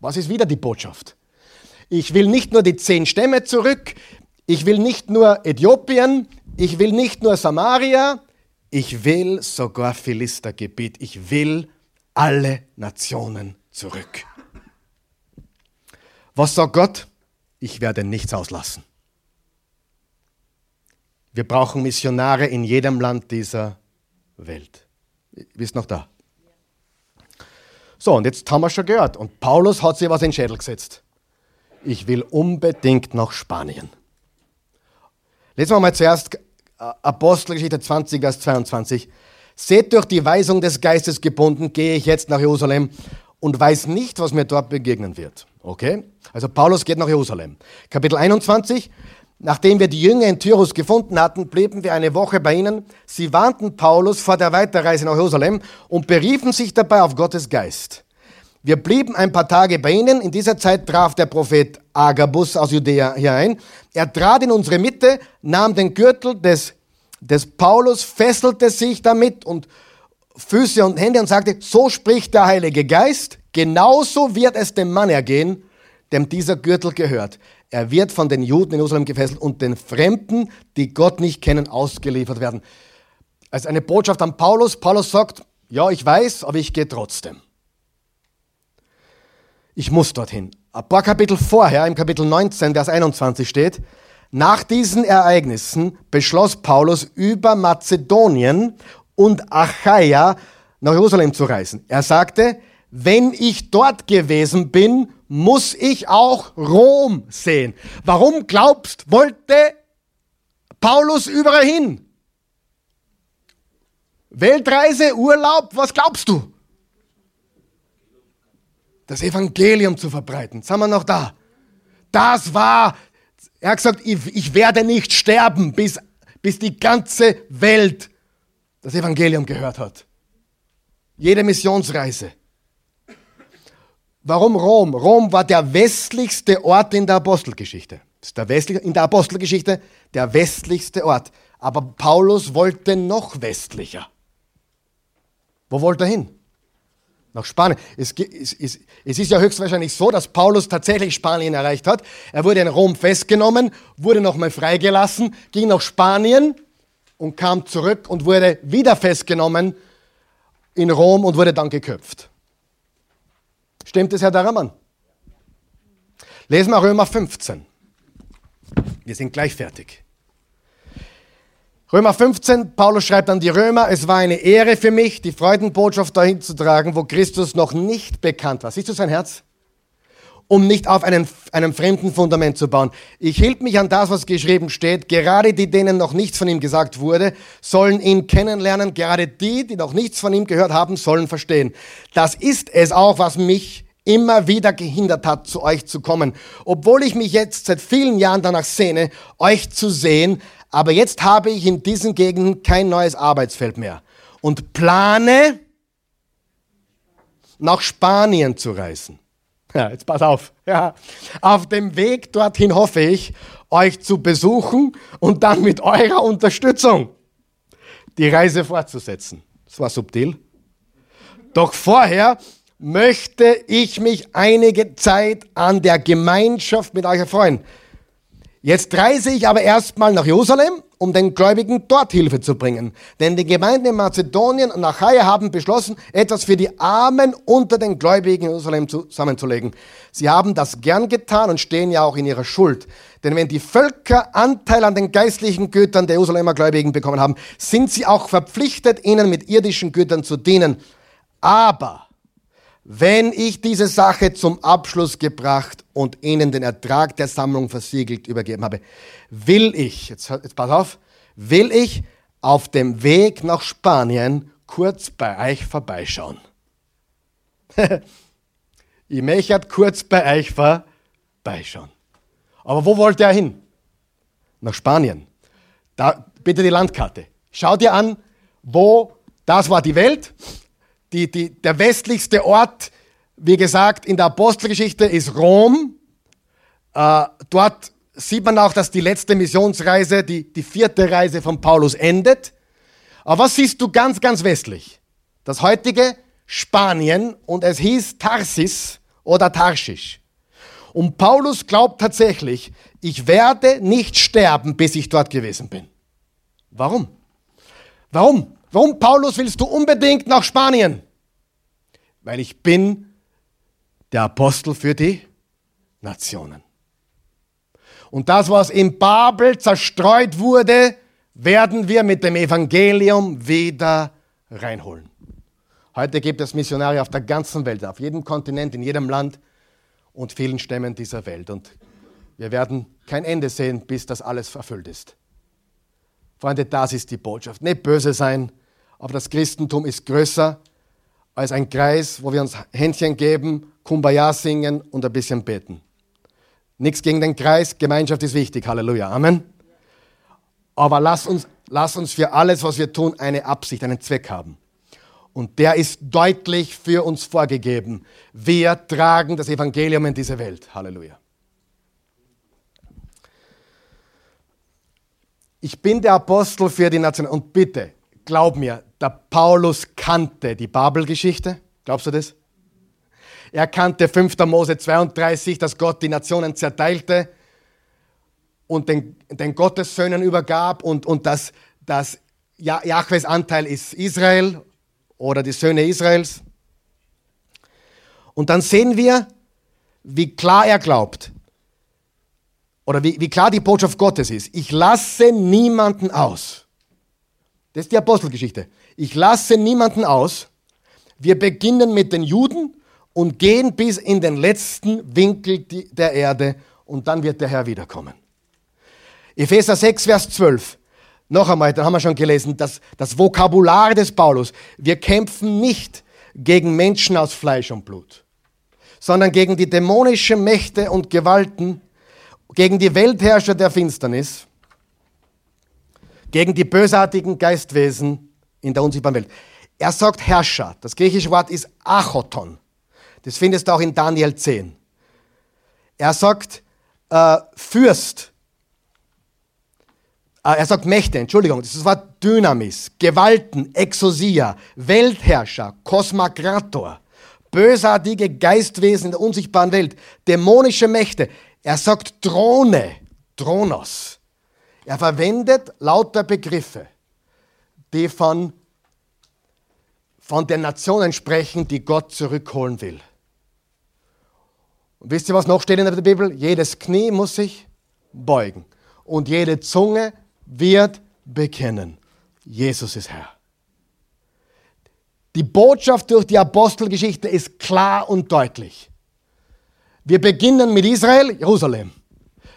Was ist wieder die Botschaft? Ich will nicht nur die zehn Stämme zurück, ich will nicht nur Äthiopien, ich will nicht nur Samaria, ich will sogar Philistergebiet, ich will alle Nationen zurück. Was sagt Gott? Ich werde nichts auslassen. Wir brauchen Missionare in jedem Land dieser Welt. Bist noch da? So, und jetzt haben wir schon gehört. Und Paulus hat sich was in den Schädel gesetzt. Ich will unbedingt nach Spanien. Lesen wir mal zuerst Apostelgeschichte 20, Vers 22. Seht durch die Weisung des Geistes gebunden, gehe ich jetzt nach Jerusalem und weiß nicht, was mir dort begegnen wird. Okay? Also Paulus geht nach Jerusalem. Kapitel 21. Nachdem wir die Jünger in Tyrus gefunden hatten, blieben wir eine Woche bei ihnen. Sie warnten Paulus vor der Weiterreise nach Jerusalem und beriefen sich dabei auf Gottes Geist. Wir blieben ein paar Tage bei ihnen. In dieser Zeit traf der Prophet Agabus aus Judäa hier ein. Er trat in unsere Mitte, nahm den Gürtel des, des Paulus, fesselte sich damit und Füße und Hände und sagte, so spricht der Heilige Geist, genauso wird es dem Mann ergehen, dem dieser Gürtel gehört. Er wird von den Juden in Jerusalem gefesselt und den Fremden, die Gott nicht kennen, ausgeliefert werden. Also eine Botschaft an Paulus. Paulus sagt, ja, ich weiß, aber ich gehe trotzdem. Ich muss dorthin. Ein paar Kapitel vorher, im Kapitel 19, Vers 21 steht, nach diesen Ereignissen beschloss Paulus über Mazedonien und Achaia nach Jerusalem zu reisen. Er sagte, wenn ich dort gewesen bin, muss ich auch Rom sehen. Warum glaubst, wollte Paulus überall hin? Weltreise, Urlaub, was glaubst du? Das Evangelium zu verbreiten. Sind wir noch da? Das war, er hat gesagt, ich, ich werde nicht sterben, bis, bis die ganze Welt das Evangelium gehört hat. Jede Missionsreise. Warum Rom? Rom war der westlichste Ort in der Apostelgeschichte. Das ist der westliche, in der Apostelgeschichte der westlichste Ort. Aber Paulus wollte noch westlicher. Wo wollte er hin? Nach Spanien. Es, es, es, es, ist ja höchstwahrscheinlich so, dass Paulus tatsächlich Spanien erreicht hat. Er wurde in Rom festgenommen, wurde nochmal freigelassen, ging nach Spanien und kam zurück und wurde wieder festgenommen in Rom und wurde dann geköpft. Stimmt es, Herr Daraman? Lesen wir Römer 15. Wir sind gleich fertig. Römer 15, Paulus schreibt an die Römer, es war eine Ehre für mich, die Freudenbotschaft dahin zu tragen, wo Christus noch nicht bekannt war. Siehst du sein Herz? Um nicht auf einen, einem fremden Fundament zu bauen. Ich hielt mich an das, was geschrieben steht. Gerade die, denen noch nichts von ihm gesagt wurde, sollen ihn kennenlernen. Gerade die, die noch nichts von ihm gehört haben, sollen verstehen. Das ist es auch, was mich immer wieder gehindert hat, zu euch zu kommen. Obwohl ich mich jetzt seit vielen Jahren danach sehne, euch zu sehen, aber jetzt habe ich in diesen Gegenden kein neues Arbeitsfeld mehr und plane, nach Spanien zu reisen. Ja, jetzt pass auf. Ja. Auf dem Weg dorthin hoffe ich, euch zu besuchen und dann mit eurer Unterstützung die Reise fortzusetzen. Das war subtil. Doch vorher möchte ich mich einige Zeit an der Gemeinschaft mit euch erfreuen. Jetzt reise ich aber erstmal nach Jerusalem, um den Gläubigen dort Hilfe zu bringen. Denn die Gemeinden in Mazedonien und Achaia haben beschlossen, etwas für die Armen unter den Gläubigen in Jerusalem zusammenzulegen. Sie haben das gern getan und stehen ja auch in ihrer Schuld. Denn wenn die Völker Anteil an den geistlichen Gütern der Jerusalemer Gläubigen bekommen haben, sind sie auch verpflichtet, ihnen mit irdischen Gütern zu dienen. Aber wenn ich diese Sache zum Abschluss gebracht und ihnen den Ertrag der Sammlung versiegelt übergeben habe, will ich, jetzt, jetzt pass auf, will ich auf dem Weg nach Spanien kurz bei euch vorbeischauen. ich möchte kurz bei euch vorbeischauen. Aber wo wollte er hin? Nach Spanien. Da, bitte die Landkarte. Schau dir an, wo, das war die Welt, die, die, der westlichste Ort, wie gesagt, in der Apostelgeschichte ist Rom. Äh, dort sieht man auch, dass die letzte Missionsreise, die, die vierte Reise von Paulus endet. Aber was siehst du ganz, ganz westlich? Das heutige Spanien und es hieß Tarsis oder Tarschisch. Und Paulus glaubt tatsächlich, ich werde nicht sterben, bis ich dort gewesen bin. Warum? Warum? Warum, Paulus, willst du unbedingt nach Spanien? Weil ich bin der Apostel für die Nationen. Und das, was in Babel zerstreut wurde, werden wir mit dem Evangelium wieder reinholen. Heute gibt es Missionare auf der ganzen Welt, auf jedem Kontinent, in jedem Land und vielen Stämmen dieser Welt. Und wir werden kein Ende sehen, bis das alles erfüllt ist. Freunde, das ist die Botschaft. Nicht böse sein, aber das Christentum ist größer als ein Kreis, wo wir uns Händchen geben, Kumbaya singen und ein bisschen beten. Nichts gegen den Kreis, Gemeinschaft ist wichtig. Halleluja. Amen. Aber lass uns, lass uns für alles, was wir tun, eine Absicht, einen Zweck haben. Und der ist deutlich für uns vorgegeben. Wir tragen das Evangelium in diese Welt. Halleluja. Ich bin der Apostel für die Nation. Und bitte, glaub mir, der Paulus kannte die Babelgeschichte. Glaubst du das? Er kannte 5. Mose 32, dass Gott die Nationen zerteilte und den, den Gottessöhnen übergab und, und dass, dass Jahwes Anteil ist Israel oder die Söhne Israels. Und dann sehen wir, wie klar er glaubt oder wie, wie klar die Botschaft Gottes ist. Ich lasse niemanden aus. Das ist die Apostelgeschichte. Ich lasse niemanden aus. Wir beginnen mit den Juden und gehen bis in den letzten Winkel der Erde und dann wird der Herr wiederkommen. Epheser 6, Vers 12. Noch einmal, da haben wir schon gelesen, das, das Vokabular des Paulus. Wir kämpfen nicht gegen Menschen aus Fleisch und Blut, sondern gegen die dämonischen Mächte und Gewalten, gegen die Weltherrscher der Finsternis gegen die bösartigen Geistwesen in der unsichtbaren Welt. Er sagt Herrscher. Das griechische Wort ist Achoton. Das findest du auch in Daniel 10. Er sagt äh, Fürst. Äh, er sagt Mächte, Entschuldigung. Das ist das Wort Dynamis, Gewalten, Exosia, Weltherrscher, Kosmakrator, bösartige Geistwesen in der unsichtbaren Welt, dämonische Mächte. Er sagt Throne, Thronos. Er verwendet lauter Begriffe, die von, von den Nationen sprechen, die Gott zurückholen will. Und wisst ihr, was noch steht in der Bibel? Jedes Knie muss sich beugen und jede Zunge wird bekennen. Jesus ist Herr. Die Botschaft durch die Apostelgeschichte ist klar und deutlich. Wir beginnen mit Israel, Jerusalem.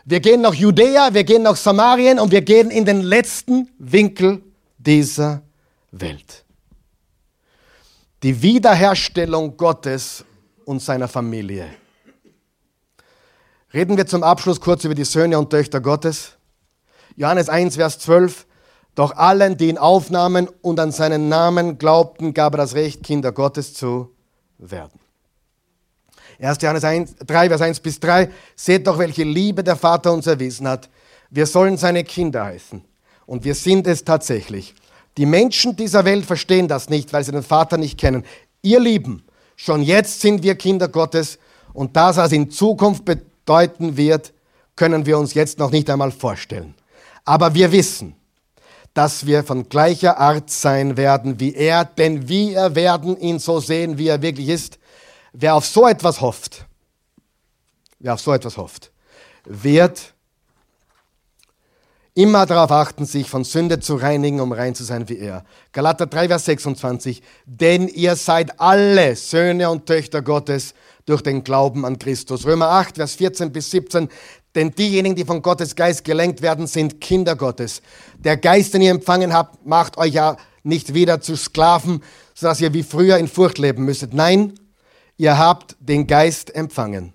Wir gehen nach Judäa, wir gehen nach Samarien und wir gehen in den letzten Winkel dieser Welt. Die Wiederherstellung Gottes und seiner Familie. Reden wir zum Abschluss kurz über die Söhne und Töchter Gottes. Johannes 1, Vers 12. Doch allen, die ihn aufnahmen und an seinen Namen glaubten, gab er das Recht, Kinder Gottes zu werden. 1. Johannes 1, 3, Vers 1 bis 3. Seht doch, welche Liebe der Vater uns erwiesen hat. Wir sollen seine Kinder heißen. Und wir sind es tatsächlich. Die Menschen dieser Welt verstehen das nicht, weil sie den Vater nicht kennen. Ihr Lieben, schon jetzt sind wir Kinder Gottes und das, was in Zukunft bedeuten wird, können wir uns jetzt noch nicht einmal vorstellen. Aber wir wissen, dass wir von gleicher Art sein werden wie er, denn wir werden ihn so sehen, wie er wirklich ist. Wer auf so etwas hofft, wer auf so etwas hofft, wird immer darauf achten, sich von Sünde zu reinigen, um rein zu sein wie er. Galater 3, Vers 26. Denn ihr seid alle Söhne und Töchter Gottes durch den Glauben an Christus. Römer 8, Vers 14 bis 17. Denn diejenigen, die von Gottes Geist gelenkt werden, sind Kinder Gottes. Der Geist, den ihr empfangen habt, macht euch ja nicht wieder zu Sklaven, sodass ihr wie früher in Furcht leben müsstet. Nein, ihr habt den Geist empfangen,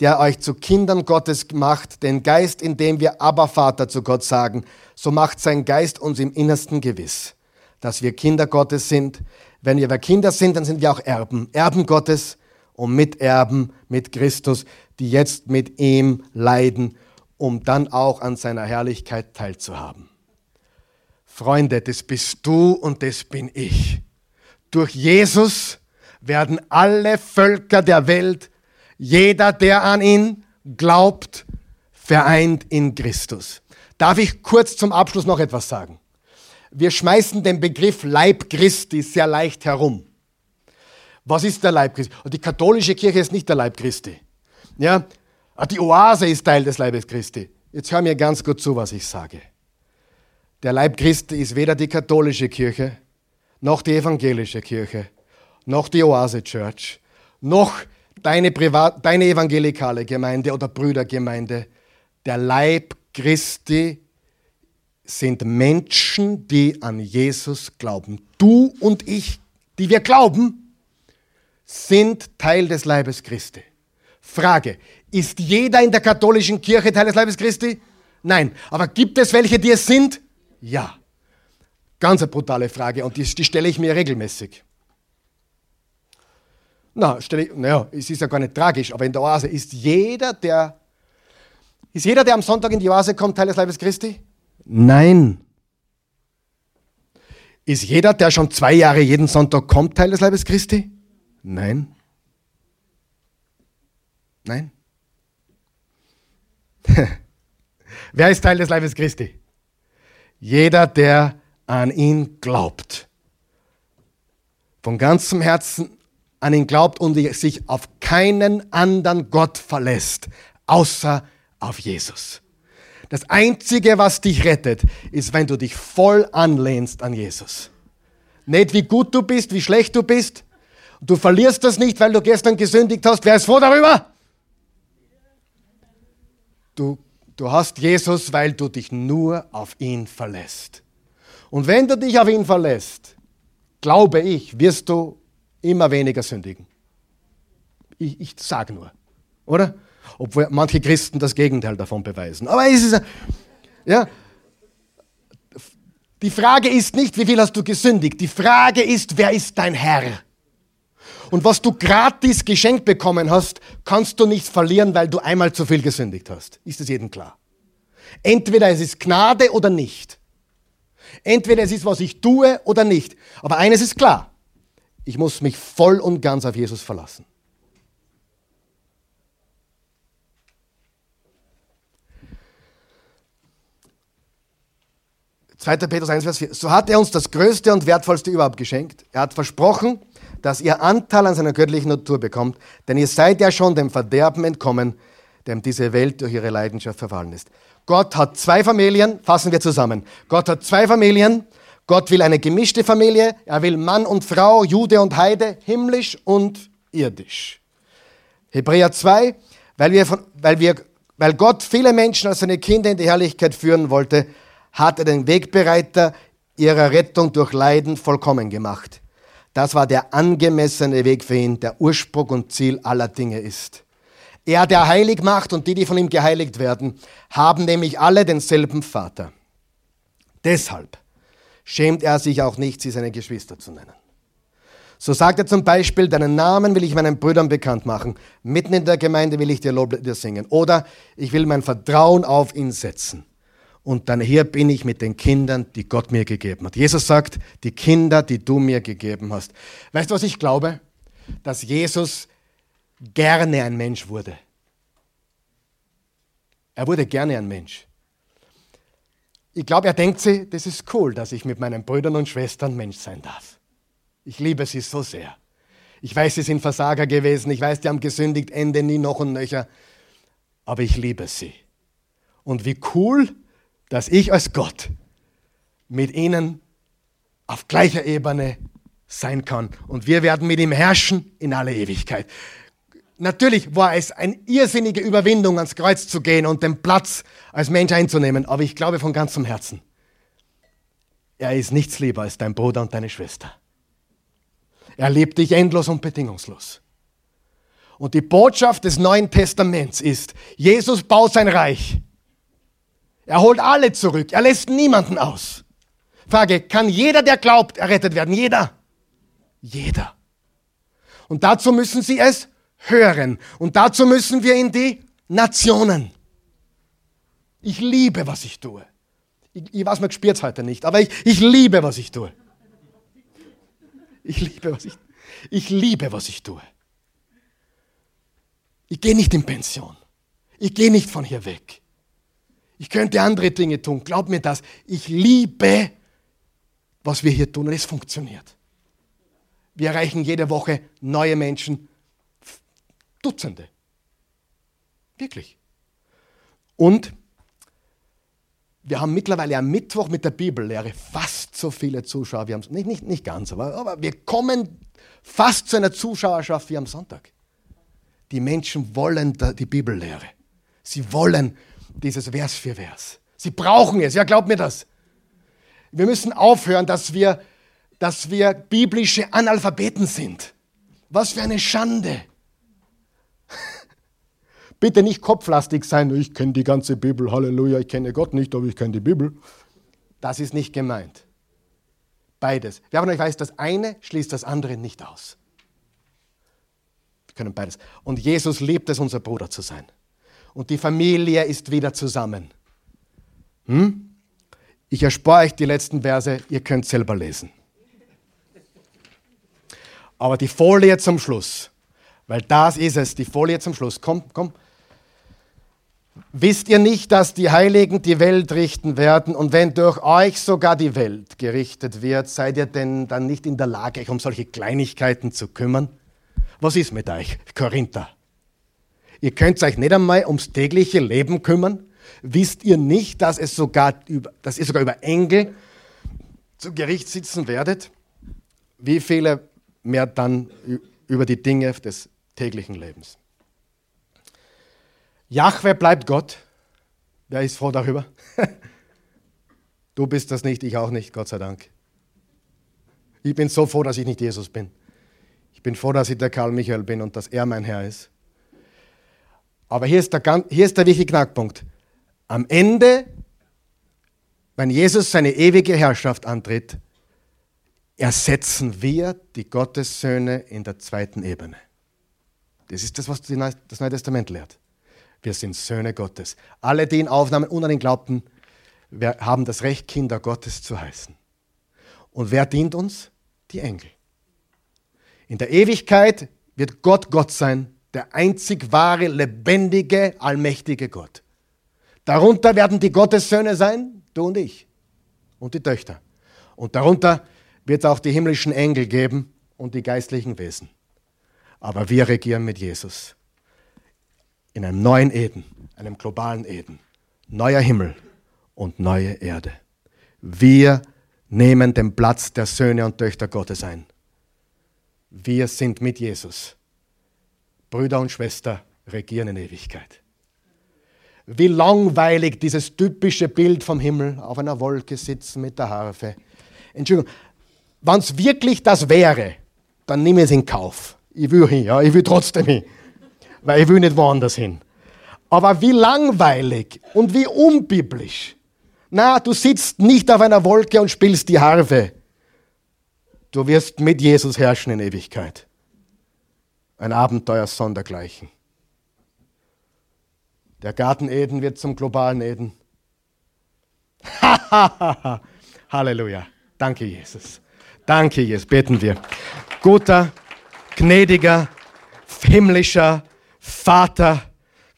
der euch zu Kindern Gottes macht, den Geist, in dem wir aber Vater zu Gott sagen. So macht sein Geist uns im Innersten gewiss, dass wir Kinder Gottes sind. Wenn wir aber Kinder sind, dann sind wir auch Erben, Erben Gottes und Miterben mit Christus, die jetzt mit ihm leiden, um dann auch an seiner Herrlichkeit teilzuhaben. Freunde, das bist du und das bin ich. Durch Jesus werden alle Völker der Welt, jeder, der an ihn glaubt, vereint in Christus. Darf ich kurz zum Abschluss noch etwas sagen? Wir schmeißen den Begriff Leib Christi sehr leicht herum. Was ist der Leib Christi? Die katholische Kirche ist nicht der Leib Christi. Ja, ah, die Oase ist Teil des Leibes Christi. Jetzt hör mir ganz gut zu, was ich sage. Der Leib Christi ist weder die katholische Kirche, noch die evangelische Kirche, noch die Oase Church, noch deine, Privat, deine evangelikale Gemeinde oder Brüdergemeinde. Der Leib Christi sind Menschen, die an Jesus glauben. Du und ich, die wir glauben, sind Teil des Leibes Christi. Frage, ist jeder in der katholischen Kirche Teil des Leibes Christi? Nein. Aber gibt es welche, die es sind? Ja. Ganz eine brutale Frage und die, die stelle ich mir regelmäßig. Na, stelle ich, naja, es ist ja gar nicht tragisch, aber in der Oase ist jeder, der, ist jeder, der am Sonntag in die Oase kommt, Teil des Leibes Christi? Nein. Ist jeder, der schon zwei Jahre jeden Sonntag kommt, Teil des Leibes Christi? Nein. Nein? Wer ist Teil des Leibes Christi? Jeder, der an ihn glaubt. Von ganzem Herzen an ihn glaubt und sich auf keinen anderen Gott verlässt, außer auf Jesus. Das Einzige, was dich rettet, ist, wenn du dich voll anlehnst an Jesus. Nicht wie gut du bist, wie schlecht du bist. Du verlierst das nicht, weil du gestern gesündigt hast. Wer ist froh darüber? Du, du hast Jesus, weil du dich nur auf ihn verlässt. Und wenn du dich auf ihn verlässt, glaube ich, wirst du immer weniger sündigen. Ich, ich sage nur, oder? Obwohl manche Christen das Gegenteil davon beweisen. Aber es ist, ja, die Frage ist nicht, wie viel hast du gesündigt. Die Frage ist, wer ist dein Herr? Und was du gratis geschenkt bekommen hast, kannst du nicht verlieren, weil du einmal zu viel gesündigt hast. Ist es jedem klar? Entweder es ist Gnade oder nicht. Entweder es ist, was ich tue oder nicht. Aber eines ist klar. Ich muss mich voll und ganz auf Jesus verlassen. 2. Petrus 1, Vers 4. So hat er uns das Größte und Wertvollste überhaupt geschenkt. Er hat versprochen, dass ihr Anteil an seiner göttlichen Natur bekommt, denn ihr seid ja schon dem Verderben entkommen, dem diese Welt durch ihre Leidenschaft verfallen ist. Gott hat zwei Familien, fassen wir zusammen. Gott hat zwei Familien. Gott will eine gemischte Familie. Er will Mann und Frau, Jude und Heide, himmlisch und irdisch. Hebräer 2, weil, wir von, weil, wir, weil Gott viele Menschen als seine Kinder in die Herrlichkeit führen wollte, hat er den Wegbereiter ihrer Rettung durch Leiden vollkommen gemacht. Das war der angemessene Weg für ihn, der Ursprung und Ziel aller Dinge ist. Er, der heilig macht und die, die von ihm geheiligt werden, haben nämlich alle denselben Vater. Deshalb schämt er sich auch nicht, sie seine Geschwister zu nennen. So sagt er zum Beispiel, deinen Namen will ich meinen Brüdern bekannt machen. Mitten in der Gemeinde will ich dir Lob dir singen. Oder ich will mein Vertrauen auf ihn setzen und dann hier bin ich mit den Kindern, die Gott mir gegeben hat. Jesus sagt, die Kinder, die du mir gegeben hast. Weißt du, was ich glaube? Dass Jesus gerne ein Mensch wurde. Er wurde gerne ein Mensch. Ich glaube, er denkt sich, das ist cool, dass ich mit meinen Brüdern und Schwestern Mensch sein darf. Ich liebe sie so sehr. Ich weiß, sie sind Versager gewesen. Ich weiß, die haben gesündigt, Ende nie noch und nöcher. Aber ich liebe sie. Und wie cool, dass ich als Gott mit ihnen auf gleicher Ebene sein kann. Und wir werden mit ihm herrschen in alle Ewigkeit. Natürlich war es eine irrsinnige Überwindung, ans Kreuz zu gehen und den Platz als Mensch einzunehmen, aber ich glaube von ganzem Herzen, er ist nichts lieber als dein Bruder und deine Schwester. Er liebt dich endlos und bedingungslos. Und die Botschaft des Neuen Testaments ist, Jesus baut sein Reich er holt alle zurück. Er lässt niemanden aus. Frage, kann jeder, der glaubt, errettet werden? Jeder. Jeder. Und dazu müssen sie es hören. Und dazu müssen wir in die Nationen. Ich liebe, was ich tue. Ich, ich weiß, man spürt es heute nicht, aber ich, ich liebe, was ich tue. Ich liebe, was ich, ich liebe, was ich tue. Ich gehe nicht in Pension. Ich gehe nicht von hier weg. Ich könnte andere Dinge tun. Glaub mir das. Ich liebe, was wir hier tun und es funktioniert. Wir erreichen jede Woche neue Menschen. Dutzende. Wirklich. Und wir haben mittlerweile am Mittwoch mit der Bibellehre fast so viele Zuschauer. Wir haben nicht, nicht, nicht ganz, aber, aber wir kommen fast zu einer Zuschauerschaft wie am Sonntag. Die Menschen wollen die Bibellehre. Sie wollen dieses Vers für Vers. Sie brauchen es, ja, glaubt mir das. Wir müssen aufhören, dass wir, dass wir biblische Analphabeten sind. Was für eine Schande. Bitte nicht kopflastig sein, ich kenne die ganze Bibel, Halleluja, ich kenne Gott nicht, aber ich kenne die Bibel. Das ist nicht gemeint. Beides. Wer von euch weiß, das eine schließt das andere nicht aus. Wir können beides. Und Jesus liebt es, unser Bruder zu sein und die Familie ist wieder zusammen. Hm? Ich erspare euch die letzten Verse, ihr könnt selber lesen. Aber die Folie zum Schluss, weil das ist es, die Folie zum Schluss. Komm, komm. Wisst ihr nicht, dass die Heiligen die Welt richten werden und wenn durch euch sogar die Welt gerichtet wird, seid ihr denn dann nicht in der Lage, euch um solche Kleinigkeiten zu kümmern? Was ist mit euch, Korinther? Ihr könnt euch nicht einmal ums tägliche Leben kümmern. Wisst ihr nicht, dass, es sogar über, dass ihr sogar über Engel zu Gericht sitzen werdet? Wie viele mehr dann über die Dinge des täglichen Lebens? Jahwe bleibt Gott. Wer ist froh darüber? Du bist das nicht, ich auch nicht, Gott sei Dank. Ich bin so froh, dass ich nicht Jesus bin. Ich bin froh, dass ich der Karl Michael bin und dass er mein Herr ist. Aber hier ist der, hier ist der wichtige Knackpunkt. Am Ende, wenn Jesus seine ewige Herrschaft antritt, ersetzen wir die Gottessöhne in der zweiten Ebene. Das ist das, was das Neue Testament lehrt. Wir sind Söhne Gottes. Alle, die ihn aufnahmen und an ihn glaubten, haben das Recht, Kinder Gottes zu heißen. Und wer dient uns? Die Engel. In der Ewigkeit wird Gott Gott sein, der einzig wahre, lebendige, allmächtige Gott. Darunter werden die Gottessöhne sein, du und ich und die Töchter. Und darunter wird es auch die himmlischen Engel geben und die geistlichen Wesen. Aber wir regieren mit Jesus in einem neuen Eden, einem globalen Eden. Neuer Himmel und neue Erde. Wir nehmen den Platz der Söhne und Töchter Gottes ein. Wir sind mit Jesus. Brüder und Schwester regieren in Ewigkeit. Wie langweilig dieses typische Bild vom Himmel auf einer Wolke sitzen mit der Harfe. Entschuldigung, wenn es wirklich das wäre, dann ich es in Kauf. Ich will hin, ja, ich will trotzdem hin, weil ich will nicht woanders hin. Aber wie langweilig und wie unbiblisch. Na, du sitzt nicht auf einer Wolke und spielst die Harfe. Du wirst mit Jesus herrschen in Ewigkeit. Ein Abenteuer sondergleichen. Der Garten Eden wird zum globalen Eden. Halleluja. Danke, Jesus. Danke, Jesus. Beten wir. Guter, gnädiger, himmlischer Vater,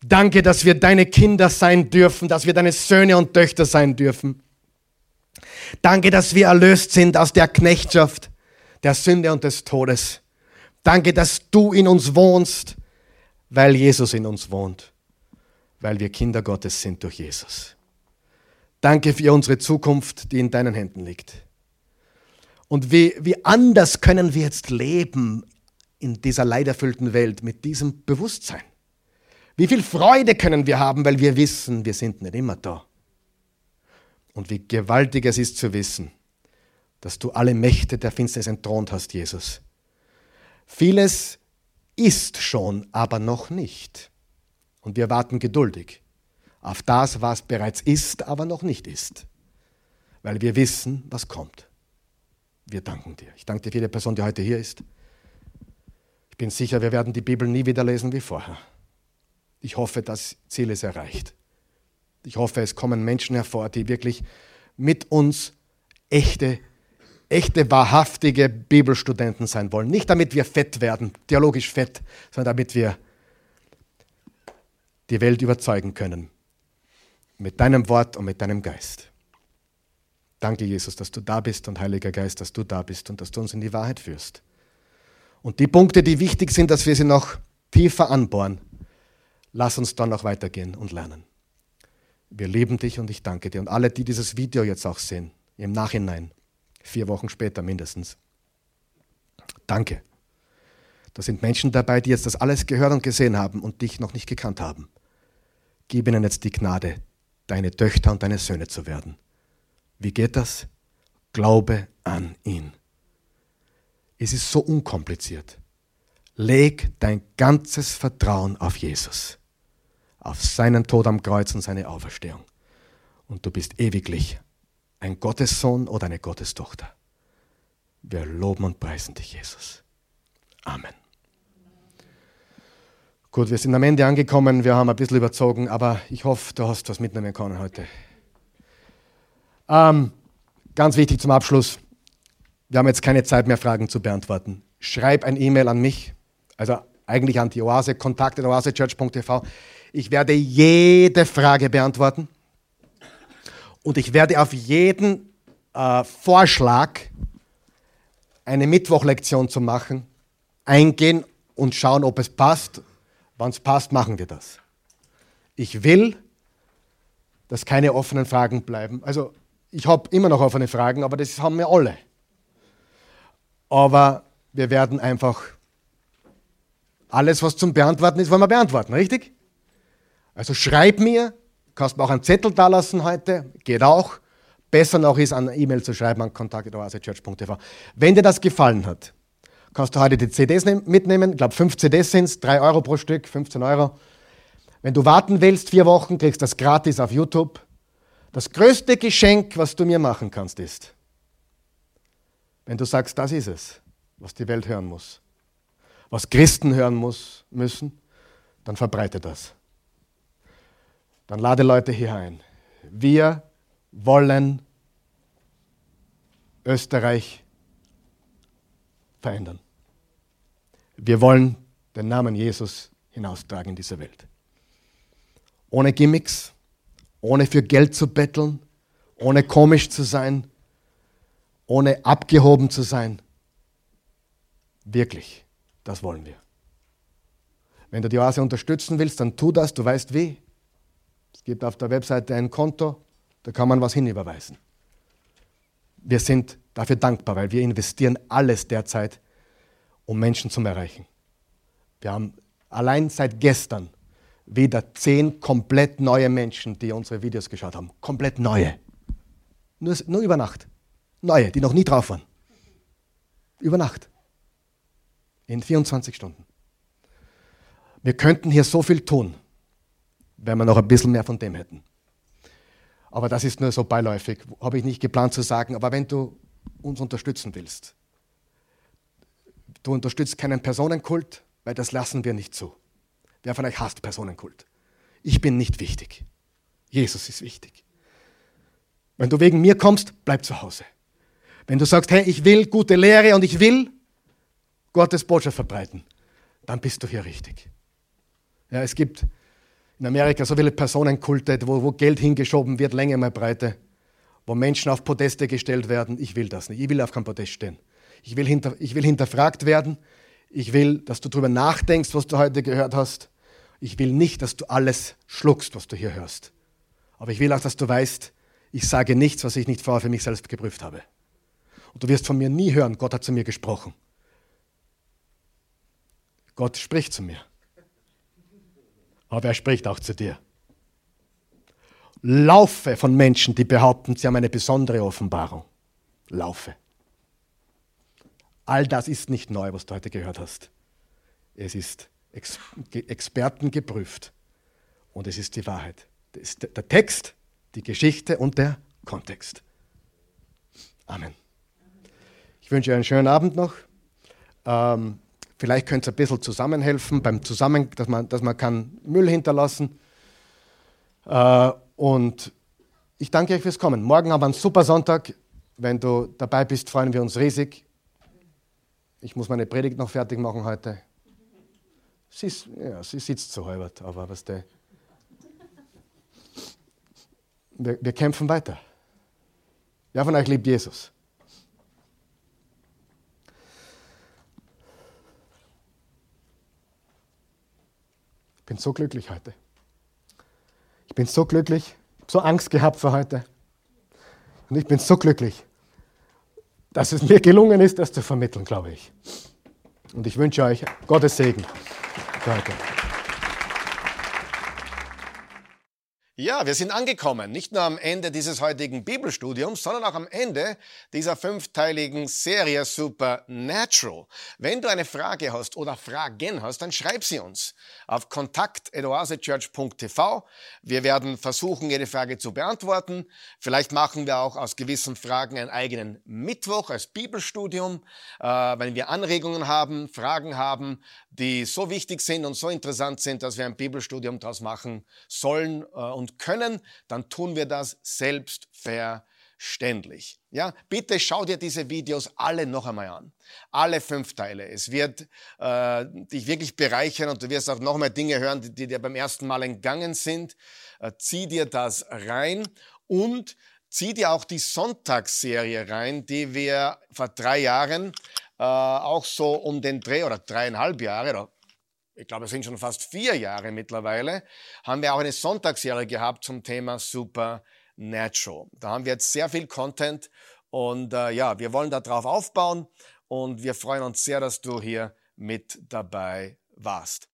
danke, dass wir deine Kinder sein dürfen, dass wir deine Söhne und Töchter sein dürfen. Danke, dass wir erlöst sind aus der Knechtschaft, der Sünde und des Todes. Danke, dass du in uns wohnst, weil Jesus in uns wohnt weil wir Kinder Gottes sind durch Jesus. Danke für unsere Zukunft, die in deinen Händen liegt. Und wie, wie anders können wir jetzt leben in dieser leiderfüllten Welt mit diesem Bewusstsein? Wie viel Freude können wir haben, weil wir wissen, wir sind nicht immer da. Und wie gewaltig es ist zu wissen, dass du alle Mächte der Finsternis entthront hast, Jesus. Vieles ist schon, aber noch nicht. Und wir warten geduldig auf das, was bereits ist, aber noch nicht ist. Weil wir wissen, was kommt. Wir danken dir. Ich danke dir für jede Person, die heute hier ist. Ich bin sicher, wir werden die Bibel nie wieder lesen wie vorher. Ich hoffe, das Ziel ist erreicht. Ich hoffe, es kommen Menschen hervor, die wirklich mit uns echte, echte, wahrhaftige Bibelstudenten sein wollen. Nicht damit wir fett werden, theologisch fett, sondern damit wir die Welt überzeugen können. Mit deinem Wort und mit deinem Geist. Danke, Jesus, dass du da bist und Heiliger Geist, dass du da bist und dass du uns in die Wahrheit führst. Und die Punkte, die wichtig sind, dass wir sie noch tiefer anbohren, lass uns dann noch weitergehen und lernen. Wir lieben dich und ich danke dir. Und alle, die dieses Video jetzt auch sehen, im Nachhinein, vier Wochen später mindestens, danke. Da sind Menschen dabei, die jetzt das alles gehört und gesehen haben und dich noch nicht gekannt haben. Gib ihnen jetzt die Gnade, deine Töchter und deine Söhne zu werden. Wie geht das? Glaube an ihn. Es ist so unkompliziert. Leg dein ganzes Vertrauen auf Jesus, auf seinen Tod am Kreuz und seine Auferstehung. Und du bist ewiglich ein Gottessohn oder eine Gottestochter. Wir loben und preisen dich, Jesus. Amen. Gut, wir sind am Ende angekommen. Wir haben ein bisschen überzogen, aber ich hoffe, du hast was mitnehmen können heute. Ähm, ganz wichtig zum Abschluss. Wir haben jetzt keine Zeit mehr, Fragen zu beantworten. Schreib ein E-Mail an mich, also eigentlich an die Oase, kontakt.oasechurch.tv. Ich werde jede Frage beantworten und ich werde auf jeden äh, Vorschlag, eine Mittwochlektion zu machen, eingehen und schauen, ob es passt Wann es passt, machen wir das. Ich will, dass keine offenen Fragen bleiben. Also ich habe immer noch offene Fragen, aber das haben wir alle. Aber wir werden einfach alles, was zum Beantworten ist, wollen wir beantworten, richtig? Also schreib mir, kannst mir auch einen Zettel da lassen heute, geht auch. Besser noch ist, eine E-Mail zu schreiben an kontakt.church.tv. Wenn dir das gefallen hat, kannst du heute die CDs mitnehmen. Ich glaube, fünf CDs sind es, drei Euro pro Stück, 15 Euro. Wenn du warten willst, vier Wochen, kriegst du das gratis auf YouTube. Das größte Geschenk, was du mir machen kannst, ist, wenn du sagst, das ist es, was die Welt hören muss, was Christen hören muss, müssen, dann verbreite das. Dann lade Leute hier ein. Wir wollen Österreich verändern. Wir wollen den Namen Jesus hinaustragen in diese Welt. Ohne Gimmicks, ohne für Geld zu betteln, ohne komisch zu sein, ohne abgehoben zu sein. Wirklich, das wollen wir. Wenn du die Oase unterstützen willst, dann tu das, du weißt wie. Es gibt auf der Webseite ein Konto, da kann man was hinüberweisen. Wir sind dafür dankbar, weil wir investieren alles derzeit, um Menschen zu erreichen. Wir haben allein seit gestern wieder zehn komplett neue Menschen, die unsere Videos geschaut haben. Komplett neue. Nur, nur über Nacht. Neue, die noch nie drauf waren. Über Nacht. In 24 Stunden. Wir könnten hier so viel tun, wenn wir noch ein bisschen mehr von dem hätten. Aber das ist nur so beiläufig, habe ich nicht geplant zu sagen. Aber wenn du uns unterstützen willst, du unterstützt keinen Personenkult, weil das lassen wir nicht zu. Wer von euch hasst Personenkult? Ich bin nicht wichtig. Jesus ist wichtig. Wenn du wegen mir kommst, bleib zu Hause. Wenn du sagst, hey, ich will gute Lehre und ich will Gottes Botschaft verbreiten, dann bist du hier richtig. Ja, es gibt in Amerika so viele Personenkulte, wo, wo Geld hingeschoben wird, Länge mal Breite, wo Menschen auf Podeste gestellt werden. Ich will das nicht. Ich will auf kein Podest stehen. Ich will, hinter, ich will hinterfragt werden. Ich will, dass du darüber nachdenkst, was du heute gehört hast. Ich will nicht, dass du alles schluckst, was du hier hörst. Aber ich will auch, dass du weißt, ich sage nichts, was ich nicht vorher für mich selbst geprüft habe. Und du wirst von mir nie hören, Gott hat zu mir gesprochen. Gott spricht zu mir aber er spricht auch zu dir. Laufe von Menschen, die behaupten, sie haben eine besondere Offenbarung. Laufe. All das ist nicht neu, was du heute gehört hast. Es ist Ex Experten geprüft und es ist die Wahrheit. Ist der Text, die Geschichte und der Kontext. Amen. Ich wünsche euch einen schönen Abend noch. Ähm, Vielleicht könnt ihr ein bisschen zusammenhelfen, beim Zusammen, dass man, dass man kann Müll hinterlassen. Äh, und ich danke euch fürs Kommen. Morgen haben wir einen super Sonntag. Wenn du dabei bist, freuen wir uns riesig. Ich muss meine Predigt noch fertig machen heute. Sie, ist, ja, sie sitzt so halbert, aber was der. Wir, wir kämpfen weiter. Wer von euch liebt Jesus? Bin so glücklich heute. Ich bin so glücklich, so Angst gehabt für heute. Und ich bin so glücklich, dass es mir gelungen ist, das zu vermitteln, glaube ich. Und ich wünsche euch Gottes Segen heute. Ja, wir sind angekommen, nicht nur am Ende dieses heutigen Bibelstudiums, sondern auch am Ende dieser fünfteiligen Serie Supernatural. Wenn du eine Frage hast oder Fragen hast, dann schreib sie uns auf kontakt.oasechurch.tv. Wir werden versuchen, jede Frage zu beantworten. Vielleicht machen wir auch aus gewissen Fragen einen eigenen Mittwoch als Bibelstudium, äh, wenn wir Anregungen haben, Fragen haben, die so wichtig sind und so interessant sind, dass wir ein Bibelstudium daraus machen sollen äh, und können, dann tun wir das selbstverständlich. Ja, bitte schau dir diese Videos alle noch einmal an. Alle fünf Teile. Es wird äh, dich wirklich bereichern und du wirst auch noch mal Dinge hören, die, die dir beim ersten Mal entgangen sind. Äh, zieh dir das rein und zieh dir auch die Sonntagsserie rein, die wir vor drei Jahren äh, auch so um den Dreh oder dreieinhalb Jahre oder ich glaube, es sind schon fast vier Jahre mittlerweile, haben wir auch eine Sonntagsserie gehabt zum Thema Supernatural. Da haben wir jetzt sehr viel Content und äh, ja, wir wollen darauf aufbauen und wir freuen uns sehr, dass du hier mit dabei warst.